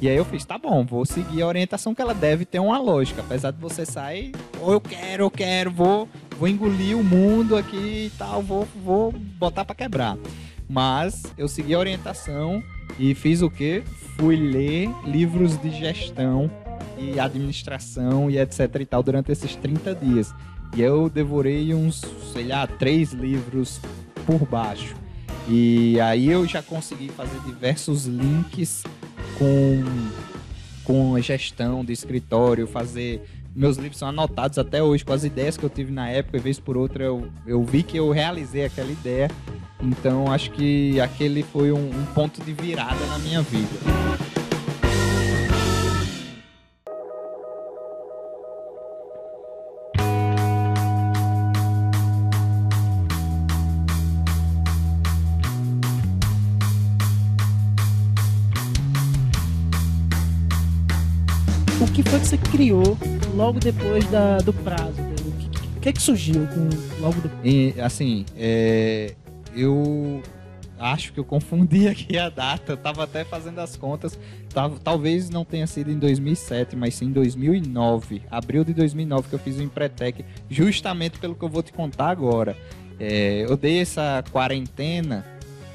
[SPEAKER 2] E aí eu fiz, tá bom, vou seguir a orientação que ela deve ter uma lógica, apesar de você sair, ou eu quero, eu quero, vou, vou engolir o mundo aqui e tal, vou, vou botar pra quebrar. Mas eu segui a orientação e fiz o quê? Fui ler livros de gestão e administração e etc e tal durante esses 30 dias. E eu devorei uns, sei lá, três livros por baixo. E aí eu já consegui fazer diversos links com, com gestão de escritório, fazer. Meus livros são anotados até hoje com as ideias que eu tive na época, e vez por outra eu, eu vi que eu realizei aquela ideia. Então acho que aquele foi um, um ponto de virada na minha vida.
[SPEAKER 1] Logo depois da, do prazo? O que, que, que surgiu com, logo depois?
[SPEAKER 2] E, assim, é, eu acho que eu confundi aqui a data. Eu tava até fazendo as contas. Tava- talvez não tenha sido em 2007, mas sim em 2009. Abril de 2009 que eu fiz o Empretec, justamente pelo que eu vou te contar agora. É, eu dei essa quarentena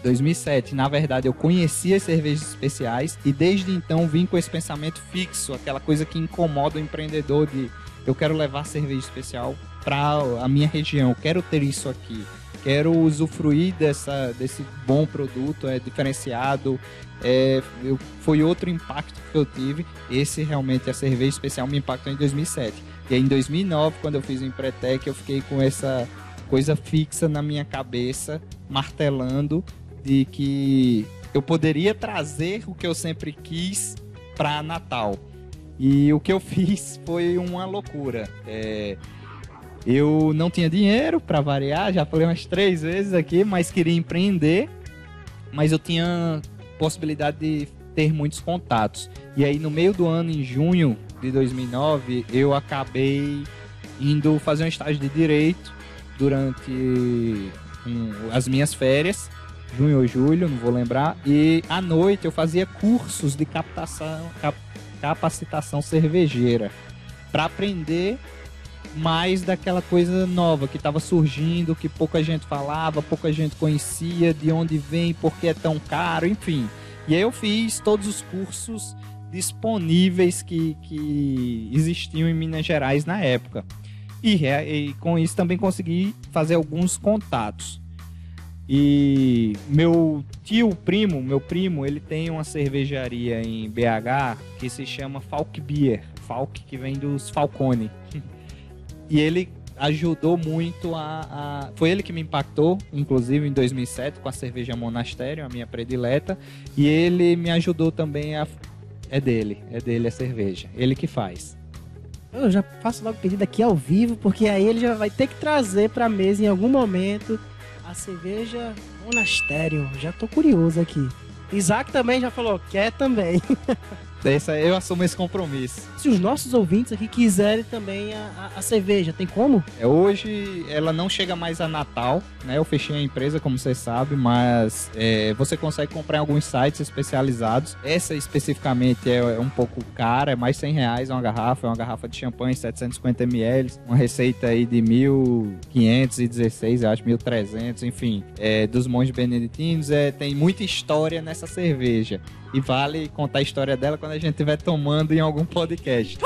[SPEAKER 2] 2007. Na verdade, eu conhecia as cervejas especiais e desde então vim com esse pensamento fixo, aquela coisa que incomoda o empreendedor de eu quero levar cerveja especial para a minha região, quero ter isso aqui, quero usufruir dessa, desse bom produto, é diferenciado. É, eu, foi outro impacto que eu tive. Esse realmente a cerveja especial me impactou em 2007. E aí, em 2009, quando eu fiz o Empretec, eu fiquei com essa coisa fixa na minha cabeça, martelando de que eu poderia trazer o que eu sempre quis para Natal. E o que eu fiz foi uma loucura. É, eu não tinha dinheiro para variar, já falei umas três vezes aqui, mas queria empreender. Mas eu tinha possibilidade de ter muitos contatos. E aí, no meio do ano, em junho de 2009, eu acabei indo fazer um estágio de direito durante um, as minhas férias, junho ou julho, não vou lembrar. E à noite eu fazia cursos de captação, cap- capacitação cervejeira para aprender mais daquela coisa nova que estava surgindo, que pouca gente falava, pouca gente conhecia, de onde vem, por que é tão caro, enfim. E aí eu fiz todos os cursos disponíveis que, que existiam em Minas Gerais na época. E, e com isso também consegui fazer alguns contatos. E meu tio primo, meu primo, ele tem uma cervejaria em BH que se chama Falk Beer. Falk que vem dos Falcone. E ele ajudou muito a, a- Foi ele que me impactou, inclusive em 2007, com a cerveja Monastério, a minha predileta. E ele me ajudou também a. É dele, é dele a cerveja. Ele que faz.
[SPEAKER 1] Eu já faço logo pedido aqui ao vivo, porque aí ele já vai ter que trazer pra mesa em algum momento a cerveja Monastério. Já tô curioso aqui. Isaac também já falou, quer também.
[SPEAKER 2] Essa, eu assumo esse compromisso.
[SPEAKER 1] Se os nossos ouvintes aqui quiserem também a, a- a cerveja, tem como?
[SPEAKER 2] É, hoje ela não chega mais a Natal, né? Eu fechei a empresa, como você sabe, mas é, você consegue comprar em alguns sites especializados. Essa especificamente é, é um pouco cara, é mais 100 reais uma garrafa, é uma garrafa de champanhe 750 ml, uma receita aí de 1516, eu acho 1300, enfim, é, dos monges beneditinos. É, tem muita história nessa cerveja. E vale contar a história dela quando a gente estiver tomando em algum podcast.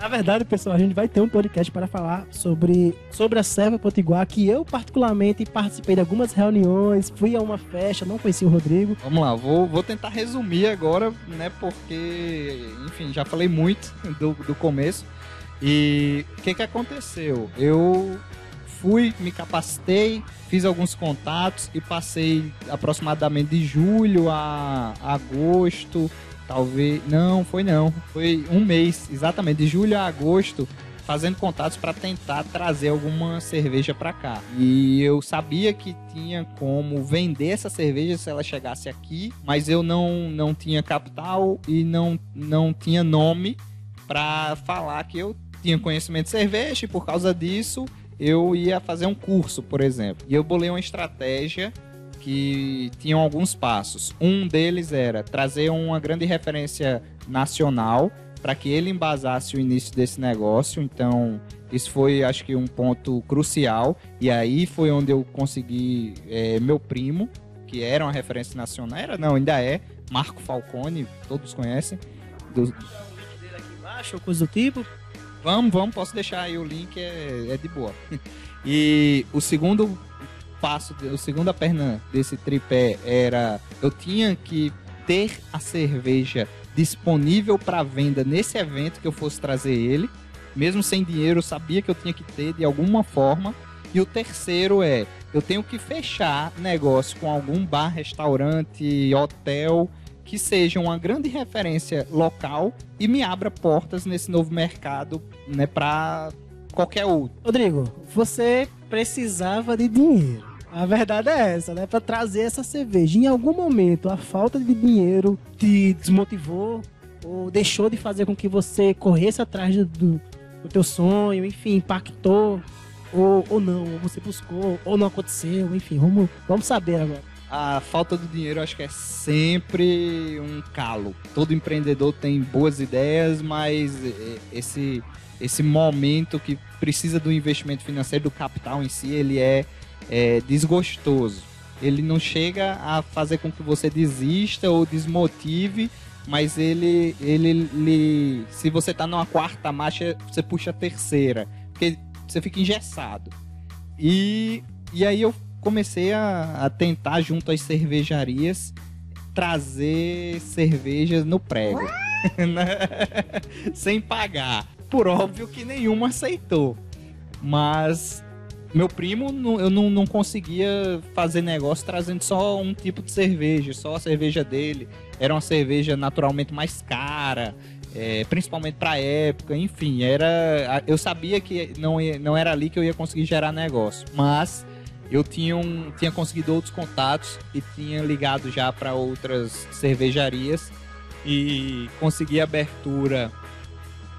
[SPEAKER 1] Na verdade, pessoal, a gente vai ter um podcast para falar sobre, sobre a Serva Potiguar, que eu particularmente participei de algumas reuniões, fui a uma festa, não conheci o Rodrigo.
[SPEAKER 2] Vamos lá, vou, vou tentar resumir agora, né? Porque, enfim, já falei muito do, do começo. E o que, que aconteceu? Eu fui, me capacitei, fiz alguns contatos e passei aproximadamente de julho a agosto, talvez. Não, foi não. Foi um mês, exatamente, de julho a agosto, fazendo contatos para tentar trazer alguma cerveja para cá. E eu sabia que tinha como vender essa cerveja se ela chegasse aqui, mas eu não, não tinha capital e não, não tinha nome para falar que eu tinha conhecimento de cerveja e por causa disso eu ia fazer um curso, por exemplo. E eu bolei uma estratégia que tinham alguns passos. Um deles era trazer uma grande referência nacional para que ele embasasse o início desse negócio. Então, isso foi, acho que, um ponto crucial. E aí foi onde eu consegui é, meu primo, que era uma referência nacional. Era, não, ainda é. Marco Falcone, todos conhecem. Do-
[SPEAKER 1] Embaixo, ou coisa do tipo.
[SPEAKER 2] Vamos, vamos, posso deixar aí o link, é, é de boa. E o segundo passo, a segunda perna desse tripé era eu tinha que ter a cerveja disponível para venda nesse evento que eu fosse trazer ele, mesmo sem dinheiro, eu sabia que eu tinha que ter de alguma forma. E o terceiro é eu tenho que fechar negócio com algum bar, restaurante, hotel que seja uma grande referência local e me abra portas nesse novo mercado, né, para qualquer outro.
[SPEAKER 1] Rodrigo, você precisava de dinheiro. A verdade é essa, né? Pra trazer essa cerveja. Em algum momento, a falta de dinheiro te desmotivou? ou deixou de fazer com que você corresse atrás do, do teu sonho, enfim, impactou ou, ou não, ou você buscou, ou não aconteceu, enfim, vamos, vamos saber agora.
[SPEAKER 2] A falta do dinheiro acho que é sempre um calo. Todo empreendedor tem boas ideias, mas esse, esse momento que precisa do investimento financeiro, do capital em si, ele é, é desgostoso. Ele não chega a fazer com que você desista ou desmotive, mas ele, ele, ele se você tá numa quarta marcha, você puxa a terceira, porque você fica engessado. E, e aí eu comecei a, a tentar, junto às cervejarias, trazer cervejas no prego. né? Sem pagar. Por óbvio que nenhuma aceitou. Mas meu primo, não- eu não, não conseguia fazer negócio trazendo só um tipo de cerveja, só a cerveja dele. Era uma cerveja naturalmente mais cara, é, principalmente pra época, enfim, era. Eu sabia que não, não era ali que eu ia conseguir gerar negócio. Mas eu tinha, um, tinha conseguido outros contatos e tinha ligado já para outras cervejarias e consegui abertura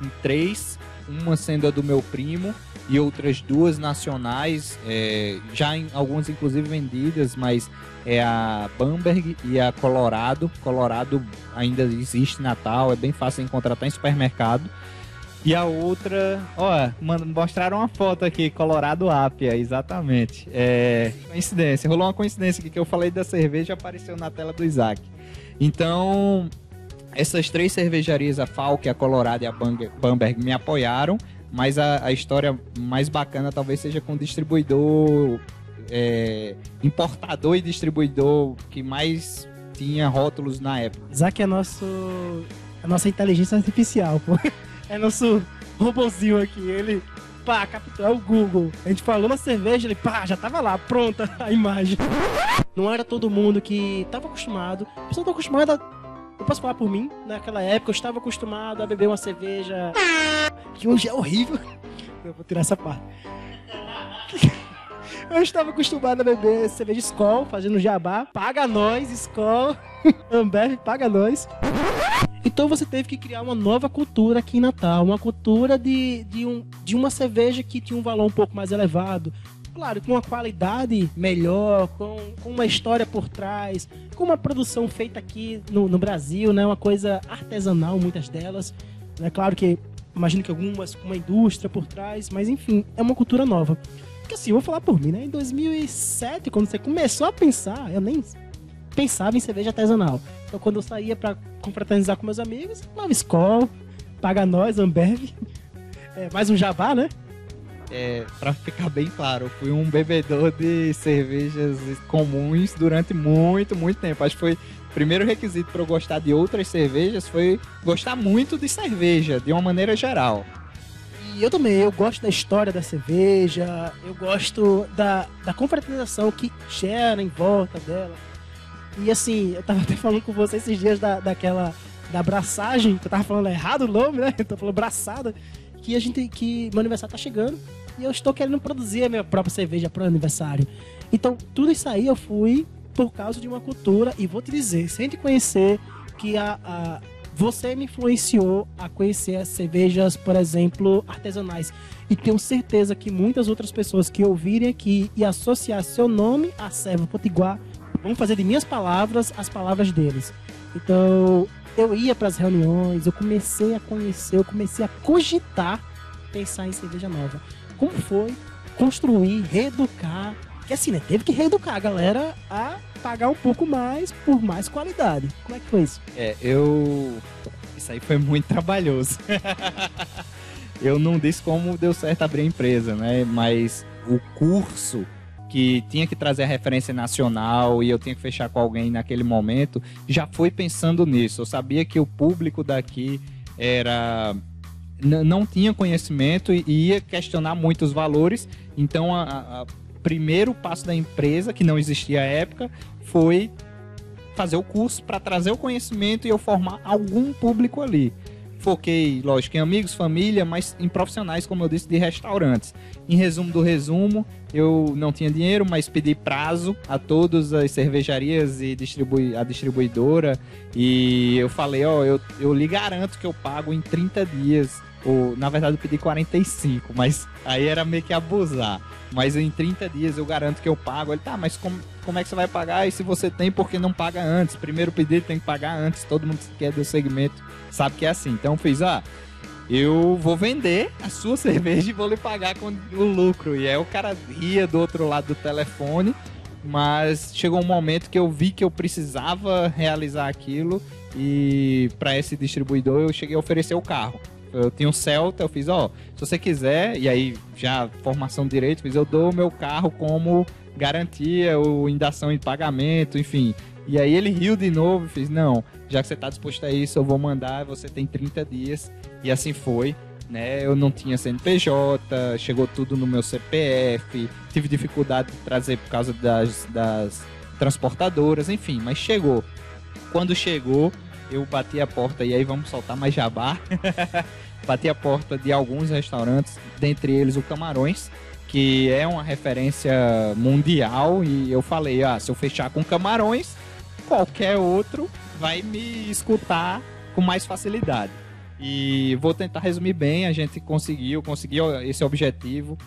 [SPEAKER 2] em três, uma sendo a do meu primo e outras duas nacionais, é, já em, algumas inclusive vendidas, mas é a Bamberg e a Colorado. Colorado ainda existe em Natal, é bem fácil encontrar até em supermercado. E a outra, ó, mostraram uma foto aqui, Colorado Apia, exatamente. É, coincidência, rolou uma coincidência aqui que eu falei da cerveja apareceu na tela do Isaac. Então, essas três cervejarias, a Falk, a Colorado e a Bamberg, me apoiaram, mas a, a história mais bacana talvez seja com o distribuidor, é, importador e distribuidor que mais tinha rótulos na época.
[SPEAKER 1] Isaac é nosso. a nossa inteligência artificial, pô. É nosso robozinho aqui. Ele, pá, captou, é o Google. A gente falou na cerveja, ele, pá, já tava lá, pronta a imagem. Não era todo mundo que tava acostumado. A pessoa tá acostumada. Eu posso falar por mim, naquela época eu estava acostumado a beber uma cerveja que hoje é horrível. Eu vou tirar essa parte. Eu estava acostumado a beber cerveja Skol, fazendo jabá. Paga nós, Skol. Ambev, paga nós. Então você teve que criar uma nova cultura aqui em Natal. Uma cultura de, de, um, de uma cerveja que tinha um valor um pouco mais elevado. Claro, com uma qualidade melhor, com, com uma história por trás, com uma produção feita aqui no, no Brasil, né? Uma coisa artesanal, muitas delas. É claro que imagino que algumas com uma indústria por trás, mas enfim, é uma cultura nova. Porque assim, vou falar por mim, né? Em 2007, quando você começou a pensar, eu nem pensava em cerveja artesanal. Então quando eu saía pra confraternizar com meus amigos, Nova Skol, Paga Nós, Ambev, é, mais um jabá, né?
[SPEAKER 2] É, pra ficar bem claro, eu fui um bebedor de cervejas comuns durante muito, muito tempo. Acho que foi o primeiro requisito para eu gostar de outras cervejas foi gostar muito de cerveja, de uma maneira geral.
[SPEAKER 1] E eu também, eu gosto da história da cerveja, eu gosto da, da confraternização que gera em volta dela. E assim, eu tava até falando com você esses dias da, daquela da abraçagem, que eu tava falando errado o nome, né? Eu tô falando braçada, que a gente que meu aniversário tá chegando e eu estou querendo produzir a minha própria cerveja pro aniversário. Então, tudo isso aí eu fui por causa de uma cultura e vou te dizer, sem te conhecer, que a, a você me influenciou a conhecer as cervejas, por exemplo, artesanais. E tenho certeza que muitas outras pessoas que ouvirem aqui e associar seu nome a Serva Potiguar vão fazer de minhas palavras as palavras deles. Então, eu ia para as reuniões, eu comecei a conhecer, eu comecei a cogitar pensar em cerveja nova. Como foi construir, reeducar, que assim, né, teve que reeducar a galera a pagar um pouco mais por mais qualidade. Como é que foi isso?
[SPEAKER 2] É, eu. Isso aí foi muito trabalhoso. eu não disse como deu certo abrir a empresa, né? Mas o curso que tinha que trazer a referência nacional e eu tinha que fechar com alguém naquele momento, já foi pensando nisso. Eu sabia que o público daqui era não tinha conhecimento e ia questionar muito os valores. Então, a- a primeiro passo da empresa, que não existia à época, foi fazer o curso para trazer o conhecimento e eu formar algum público ali. foquei, lógico, em amigos, família, mas em profissionais, como eu disse, de restaurantes. Em resumo do resumo, eu não tinha dinheiro, mas pedi prazo a todas as cervejarias e distribui a distribuidora. E eu falei, ó, eu, eu lhe garanto que eu pago em 30 dias. Na verdade, eu pedi 45, mas aí era meio que abusar. Mas em 30 dias eu garanto que eu pago. Ele, tá, mas como, como é que você vai pagar? E se você tem, por que não paga antes? Primeiro pedido tem que pagar antes. Todo mundo que é do segmento sabe que é assim. Então eu fiz, ah, eu vou vender a sua cerveja e vou lhe pagar com o lucro. E aí o cara ria do outro lado do telefone, mas chegou um momento que eu vi que eu precisava realizar aquilo e para esse distribuidor eu cheguei a oferecer o carro. Eu tinha um Celta, eu fiz, ó, se você quiser, e aí já formação de direito, fiz, eu dou o meu carro como garantia ou indação em pagamento, enfim. E aí ele riu de novo e fez, não, já que você está disposto a isso, eu vou mandar, você tem 30 dias. E assim foi. Né, eu não tinha CNPJ, chegou tudo no meu CPF, tive dificuldade de trazer por causa das, das transportadoras, enfim, mas chegou. Quando chegou, eu bati a porta, e aí vamos soltar mais jabá. bati a porta de alguns restaurantes, dentre eles o Camarões, que é uma referência mundial, e eu falei, ah, se eu fechar com Camarões, qualquer outro vai me escutar com mais facilidade. E vou tentar resumir bem, a gente conseguiu, conseguiu esse objetivo.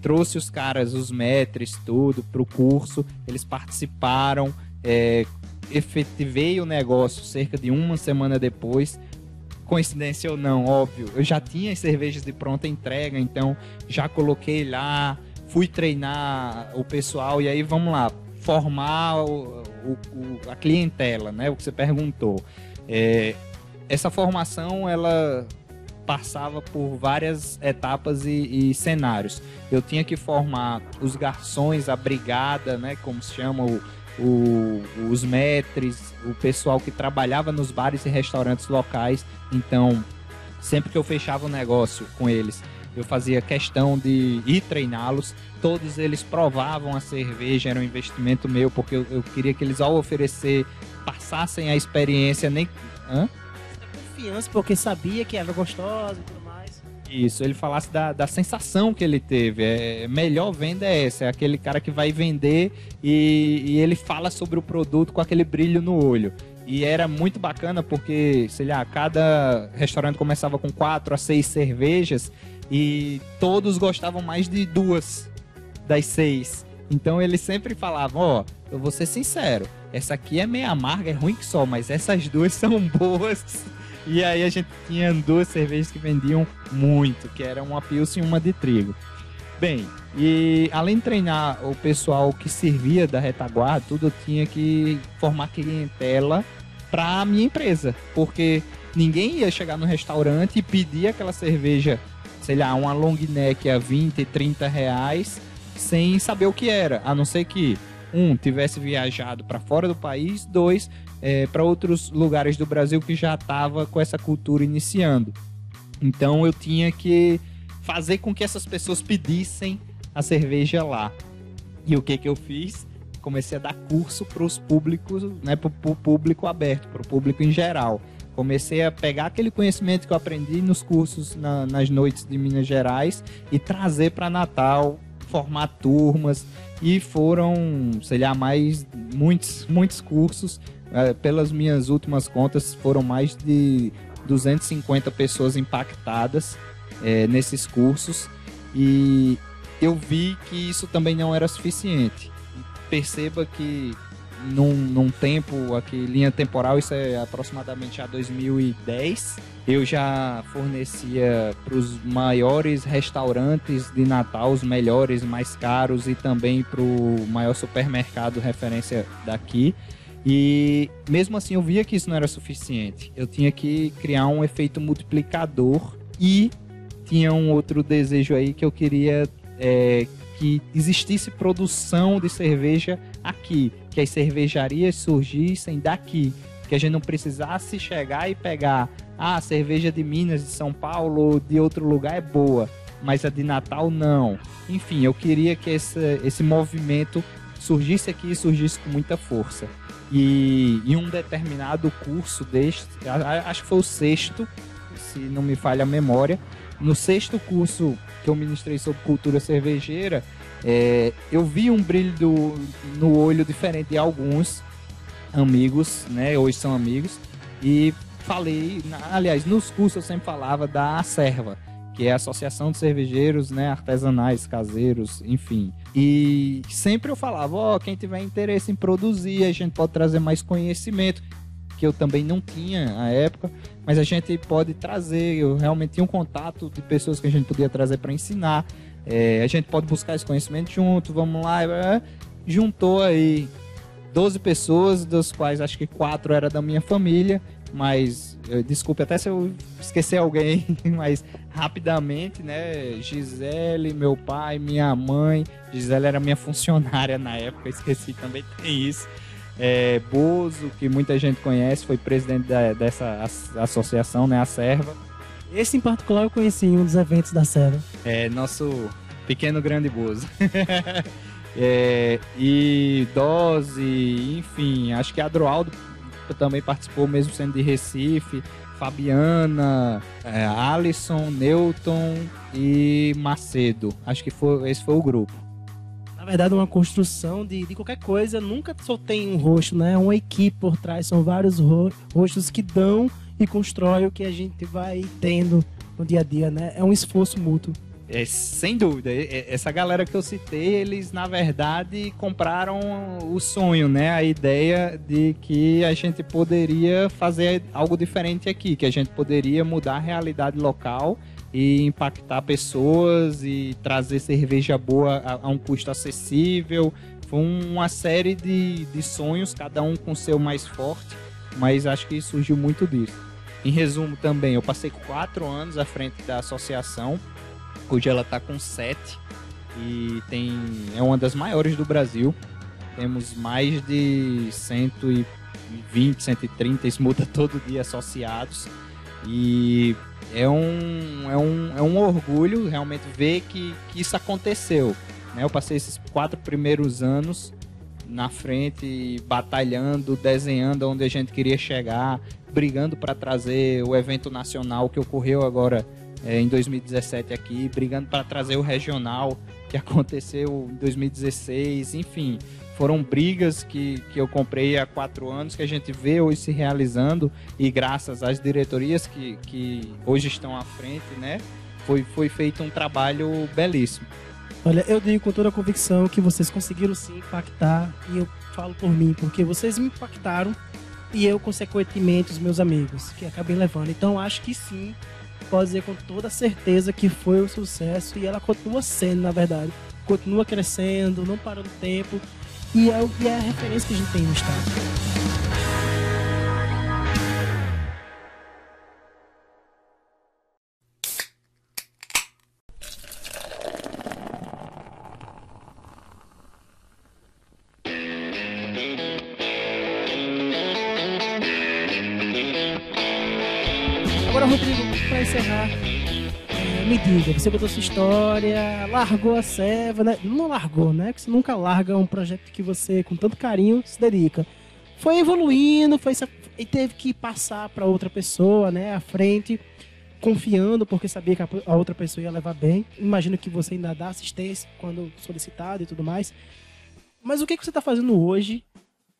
[SPEAKER 2] Trouxe os caras, os mestres, tudo, para o curso. Eles participaram, eh, efetivei o negócio cerca de uma semana depois. Coincidência ou não, óbvio. Eu já tinha as cervejas de pronta entrega, então já coloquei lá, fui treinar o pessoal e aí vamos lá, formar o, o- o- a clientela, né? O que você perguntou. É, essa formação, ela passava por várias etapas e, e cenários. Eu tinha que formar os garçons, a brigada, né? Como se chama o, o- os metres, o pessoal que trabalhava nos bares e restaurantes locais. Então, sempre que eu fechava um negócio com eles, eu fazia questão de ir treiná-los. Todos eles provavam a cerveja, era um investimento meu, porque eu, eu queria que eles, ao oferecer, passassem a experiência nem. Hã?
[SPEAKER 1] Confiança, porque sabia que era gostosa.
[SPEAKER 2] Isso, ele falasse da, da sensação que ele teve. É, melhor venda é essa, é aquele cara que vai vender e, e ele fala sobre o produto com aquele brilho no olho. E era muito bacana porque, sei lá, cada restaurante começava com quatro a seis cervejas e todos gostavam mais de duas das seis. Então ele sempre falava, ó, eu vou ser sincero, essa aqui é meio amarga, é ruim que só, mas essas duas são boas. E aí a gente tinha duas cervejas que vendiam muito, que era uma Pilsen e uma de trigo. Bem, e além de treinar o pessoal que servia da retaguarda, tudo eu tinha que formar clientela para a minha empresa, porque ninguém ia chegar no restaurante e pedir aquela cerveja, sei lá, uma long neck a 20, 30 reais, sem saber o que era, a não ser que um tivesse viajado para fora do país, dois para outros lugares do Brasil que já estava com essa cultura iniciando. Então eu tinha que fazer com que essas pessoas pedissem a cerveja lá. E o que que eu fiz? Comecei a dar curso para os públicos, né, para o público aberto, para o público em geral. Comecei a pegar aquele conhecimento que eu aprendi nos cursos na- nas noites de Minas Gerais e trazer para Natal, formar turmas e foram, sei lá, mais muitos, muitos cursos. Eh, pelas minhas últimas contas, foram mais de 250 pessoas impactadas eh, nesses cursos e eu vi que isso também não era suficiente. Perceba que num, num tempo aqui, linha temporal, isso é aproximadamente já 2010, eu já fornecia para os maiores restaurantes de Natal, os melhores, mais caros, e também para o maior supermercado referência daqui. E mesmo assim eu via que isso não era suficiente. Eu tinha que criar um efeito multiplicador e tinha um outro desejo aí que eu queria é, que existisse produção de cerveja aqui, que as cervejarias surgissem daqui, que a gente não precisasse chegar e pegar ah, a cerveja de Minas, de São Paulo de outro lugar é boa, mas a de Natal não. Enfim, eu queria que esse, esse movimento surgisse aqui e surgisse com muita força. E em um determinado curso deste, acho que foi o sexto, se não me falha a memória. No sexto curso que eu ministrei sobre cultura cervejeira, é, eu vi um brilho do- no olho diferente de alguns amigos, né? Hoje são amigos. E falei, aliás, nos cursos eu sempre falava da Acerva, que é a Associação de Cervejeiros, né, artesanais, caseiros, enfim. E sempre eu falava, ó, quem tiver interesse em produzir, a gente pode trazer mais conhecimento, que eu também não tinha à época, mas a gente pode trazer, eu realmente tinha um contato de pessoas que a gente podia trazer para ensinar. É, a gente pode buscar esse conhecimento junto, vamos lá, é, juntou aí 12 pessoas, das quais acho que quatro era da minha família, mas eh, desculpe até se eu esquecer alguém, mas rapidamente, né? Gisele, meu pai, minha mãe, Gisele era minha funcionária na época, esqueci também tem isso. É, Bozo, que muita gente conhece, foi presidente da- dessa as- associação, né? A Serva.
[SPEAKER 1] Esse em particular eu conheci em um dos eventos da Serra.
[SPEAKER 2] É nosso pequeno grande Bozo. É, e Dose, enfim, acho que Adroaldo também participou, mesmo sendo de Recife. Fabiana, é, Alisson, Newton e Macedo. Acho que foi, esse foi o grupo.
[SPEAKER 1] Na verdade, uma construção de, de qualquer coisa nunca só tem um rosto, né? É uma equipe por trás, são vários ro- rostos que dão e constroem o que a gente vai tendo no dia a dia, né? É um esforço mútuo.
[SPEAKER 2] É, sem dúvida, essa galera que eu citei, eles na verdade compraram o sonho, né? A ideia de que a gente poderia fazer algo diferente aqui, que a gente poderia mudar a realidade local e impactar pessoas e trazer cerveja boa a, a um custo acessível. Foi um- uma série de, de sonhos, cada um com seu mais forte, mas acho que surgiu muito disso. Em resumo também, eu passei quatro anos à frente da associação, Hoje ela está com 7 e tem é uma das maiores do Brasil. Temos mais de 120, 130, isso muda todo dia associados. E é um, é um, é um orgulho realmente ver que, que isso aconteceu. né? Eu passei esses quatro primeiros anos na frente, batalhando, desenhando onde a gente queria chegar, brigando para trazer o evento nacional que ocorreu agora é, em 2017 aqui, brigando para trazer o regional que aconteceu em 2016, enfim, foram brigas que, que eu comprei há quatro anos que a gente vê hoje se realizando e graças às diretorias que, que hoje estão à frente, né, foi, foi feito um trabalho belíssimo.
[SPEAKER 1] Olha, eu digo com toda a convicção que vocês conseguiram sim impactar, e eu falo por mim, porque vocês me impactaram e eu, consequentemente, os meus amigos, que acabei levando. Então, acho que sim, pode dizer com toda certeza que foi um sucesso e ela continua sendo, na verdade. Continua crescendo, não para no tempo, e é, o- e é a referência que a gente tem no estado. É, me diga, você contou sua história, largou a serva, né? Não largou, né? Porque você nunca larga um projeto que você, com tanto carinho, se dedica. Foi evoluindo, foi e teve que passar para outra pessoa, né? À frente, confiando, porque sabia que a, outra pessoa ia levar bem. Imagino que você ainda dá assistência quando solicitado e tudo mais. Mas o que, você está fazendo hoje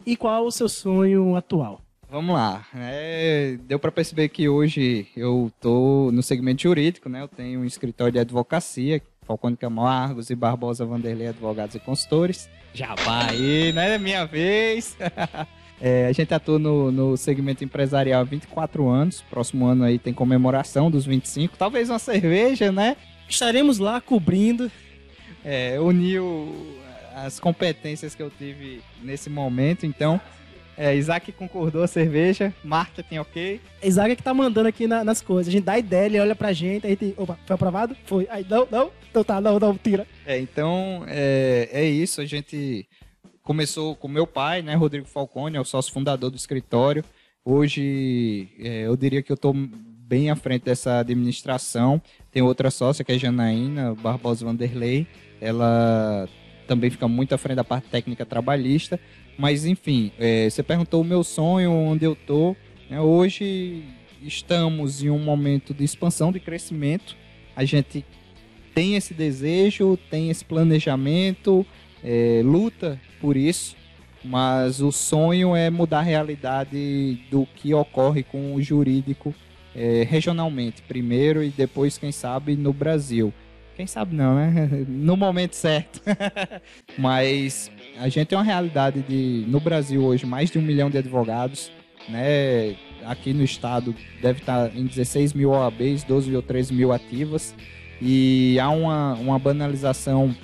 [SPEAKER 1] e qual o seu sonho atual?
[SPEAKER 2] Vamos lá. É, deu para perceber que hoje eu tô no segmento jurídico, né? Eu tenho um escritório de advocacia, Falcone Camargos e Barbosa Vanderlei Advogados e Consultores. Já vai, né? Minha vez. É, a gente atua no, no segmento empresarial há 24 anos. Próximo ano aí tem comemoração dos 25. Talvez uma cerveja, né?
[SPEAKER 1] Estaremos lá cobrindo
[SPEAKER 2] É, uniu as competências que eu tive nesse momento. Então, é, Isaac concordou a cerveja, marketing ok.
[SPEAKER 1] A Isaga que tá mandando aqui na- nas coisas. A gente dá a ideia, ele olha pra gente, aí tem. Opa, foi aprovado? Foi. Aí, não, não. Então tá, não, não, tira.
[SPEAKER 2] É, então é, é isso. A gente começou com meu pai, né, Rodrigo Falcone, é o sócio fundador do escritório. Hoje é, eu diria que eu estou bem à frente dessa administração. Tem outra sócia que é Janaína Barbosa Vanderlei. Ela também fica muito à frente da parte técnica trabalhista. Mas enfim, é, você perguntou o meu sonho, onde eu tô. né, hoje estamos em um momento de expansão, de crescimento. A gente tem esse desejo, tem esse planejamento, é, luta por isso, mas o sonho é mudar a realidade do que ocorre com o jurídico é, regionalmente, primeiro e depois, quem sabe, no Brasil. Quem sabe não, né? No momento certo. Mas a gente tem uma realidade de, no Brasil hoje, mais de um milhão de advogados, né? Aqui no estado deve estar em 16 mil OABs, 12 ou 13 mil ativas. E há uma, uma banalização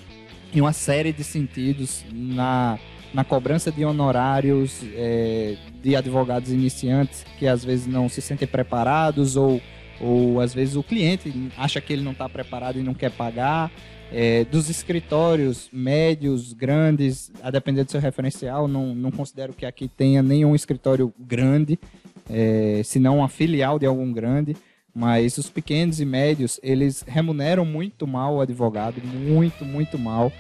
[SPEAKER 2] em uma série de sentidos na, na cobrança de honorários é, de advogados iniciantes que às vezes não se sentem preparados ou ou às vezes o cliente acha que ele não está preparado e não quer pagar. É, dos escritórios médios, grandes, a depender do seu referencial, não, não considero que aqui tenha nenhum escritório grande, é, senão uma filial de algum grande. Mas os pequenos e médios, eles remuneram muito mal o advogado, muito, muito mal.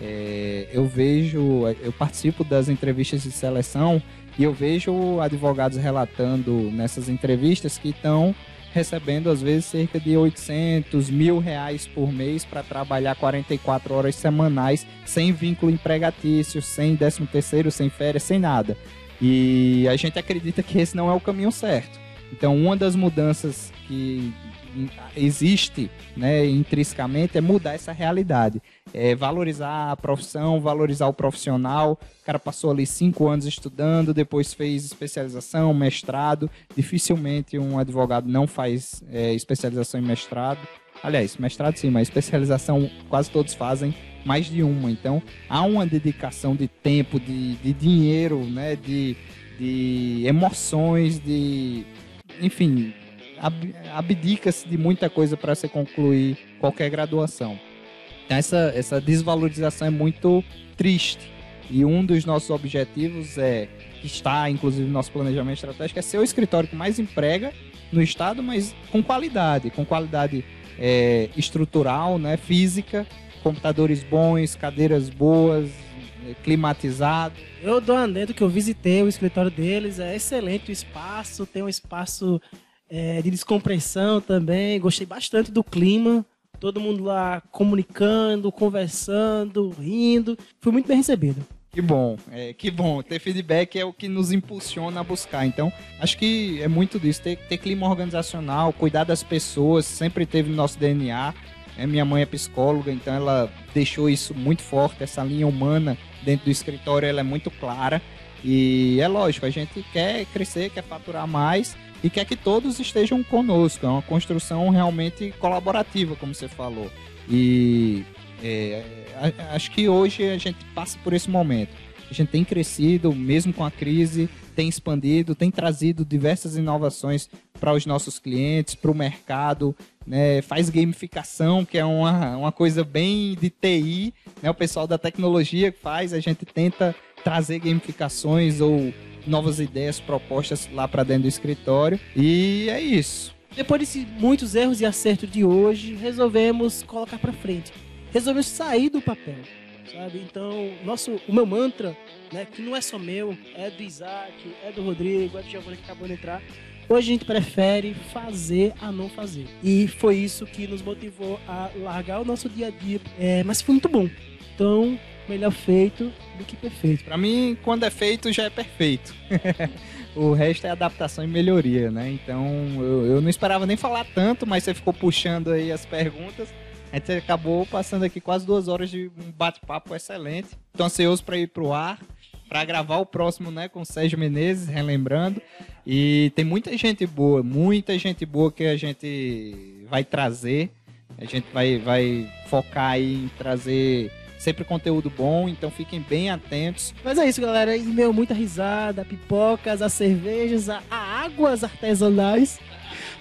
[SPEAKER 2] É, eu vejo, eu participo das entrevistas de seleção e eu vejo advogados relatando nessas entrevistas que estão recebendo às vezes cerca de 800 mil reais por mês para trabalhar 44 horas semanais sem vínculo empregatício, sem 13 terceiro, sem férias, sem nada. E a gente acredita que esse não é o caminho certo. Então, uma das mudanças que existe né, intrinsecamente é mudar essa realidade. É valorizar a profissão, valorizar o profissional. O cara passou ali cinco anos estudando, depois fez especialização, mestrado. Dificilmente um advogado não faz é, especialização em mestrado. Aliás, mestrado sim, mas especialização quase todos fazem mais de uma. Então, há uma dedicação de tempo, de, de dinheiro, né, de, de emoções, de enfim, abdica-se de muita coisa para se concluir qualquer graduação. Então essa, essa desvalorização é muito triste. E um dos nossos objetivos é, que está inclusive no nosso planejamento estratégico, é ser o escritório que mais emprega no estado, mas com qualidade, com qualidade é, estrutural, né, física, computadores bons, cadeiras boas, é, climatizado.
[SPEAKER 1] Eu dou andando que eu visitei o escritório deles, é excelente o espaço, tem um espaço é, de descompressão também. Gostei bastante do clima. Todo mundo lá comunicando, conversando, rindo. Fui muito bem recebido.
[SPEAKER 2] Que bom, é, que bom. Ter feedback é o que nos impulsiona a buscar. Então, acho que é muito disso. Ter, ter clima organizacional, cuidar das pessoas, sempre teve no nosso DNA. É, minha mãe é psicóloga, então ela deixou isso muito forte. Essa linha humana dentro do escritório ela é muito clara. E é lógico, a gente quer crescer, quer faturar mais e quer que todos estejam conosco. É uma construção realmente colaborativa, como você falou. E é, acho que hoje a gente passa por esse momento. A gente tem crescido, mesmo com a crise, tem expandido, tem trazido diversas inovações para os nossos clientes, para o mercado, né? faz gamificação, que é uma, uma coisa bem de TI, né? o pessoal da tecnologia faz, a gente tenta trazer gamificações ou novas ideias, propostas lá para dentro do escritório. E é isso.
[SPEAKER 1] Depois de muitos erros e acertos de hoje, resolvemos colocar para frente. Resolvemos sair do papel, sabe? Então, nosso, o meu mantra, né, que não é só meu, é do Isaac, é do Rodrigo, é do Giovanni que acabou de entrar. Hoje a gente prefere fazer a não fazer. E foi isso que nos motivou a largar o nosso dia a dia. É, mas foi muito bom. Então, melhor feito do que perfeito.
[SPEAKER 2] Para mim, quando é feito, já é perfeito. o resto é adaptação e melhoria, né? Então, eu, eu, não esperava nem falar tanto, mas você ficou puxando aí as perguntas. A gente acabou passando aqui quase duas horas de um bate-papo excelente. Estou ansioso para ir pro ar, para gravar o próximo, né, com o Sérgio Menezes, relembrando. E tem muita gente boa, muita gente boa que a gente vai trazer. A gente vai, vai focar aí em trazer sempre conteúdo bom, então fiquem bem atentos.
[SPEAKER 1] Mas é isso, galera. E meu, muita risada, pipocas, as cervejas, a, a águas artesanais.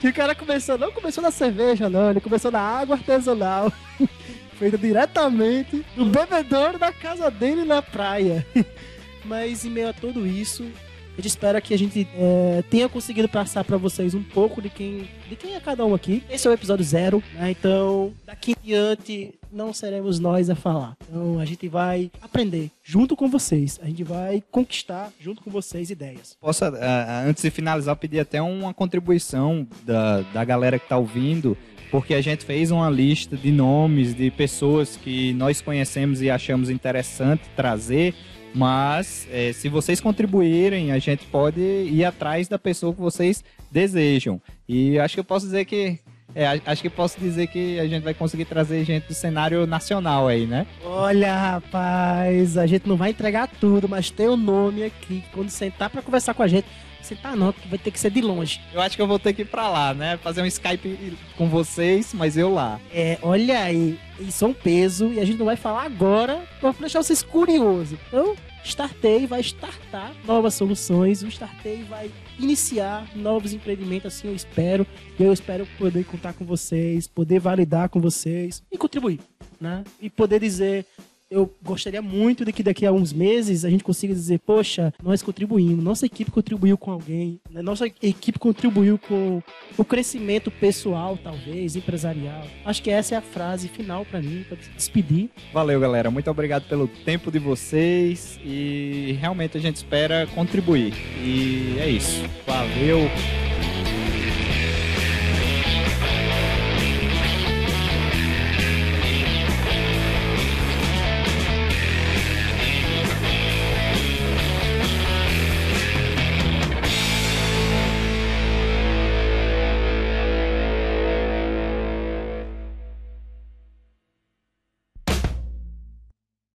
[SPEAKER 1] E o cara começou, não começou na cerveja, não, ele começou na água artesanal. Feita diretamente do bebedouro da casa dele na praia. Mas em meio a tudo isso, a gente espera que a gente é, tenha conseguido passar para vocês um pouco de quem, de quem é cada um aqui. Esse é o episódio zero, né? Então, daqui em diante, não seremos nós a falar. Então a gente vai aprender junto com vocês. A gente vai conquistar junto com vocês ideias.
[SPEAKER 2] Posso, ah, ah, antes de finalizar, pedir até uma contribuição da, da galera que está ouvindo, porque a gente fez uma lista de nomes de pessoas que nós conhecemos e achamos interessante trazer. Mas eh, se vocês contribuírem, a gente pode ir atrás da pessoa que vocês desejam. E acho que eu posso dizer que. É, acho que posso dizer que a gente vai conseguir trazer gente do cenário nacional aí, né?
[SPEAKER 1] Olha, rapaz, a gente não vai entregar tudo, mas tem o nome aqui. Quando sentar pra conversar com a gente, sentar não, que vai ter que ser de longe.
[SPEAKER 2] Eu acho que eu vou ter que ir pra lá, né? Fazer um Skype com vocês, mas eu lá.
[SPEAKER 1] É, olha aí, isso é um peso e a gente não vai falar agora pra deixar vocês curiosos. Então, Startei vai startar novas soluções, o Startei vai iniciar novos empreendimentos, assim eu espero. E eu espero poder contar com vocês, poder validar com vocês e contribuir, né? E poder dizer, eu gostaria muito de que daqui a uns meses a gente consiga dizer, poxa, nós contribuímos, nossa equipe contribuiu com alguém, né? nossa equipe contribuiu com o crescimento pessoal, talvez, empresarial. Acho que essa é a frase final pra mim, pra despedir.
[SPEAKER 2] Valeu, galera. Muito obrigado pelo tempo de vocês e realmente a gente espera contribuir. E é isso. Valeu.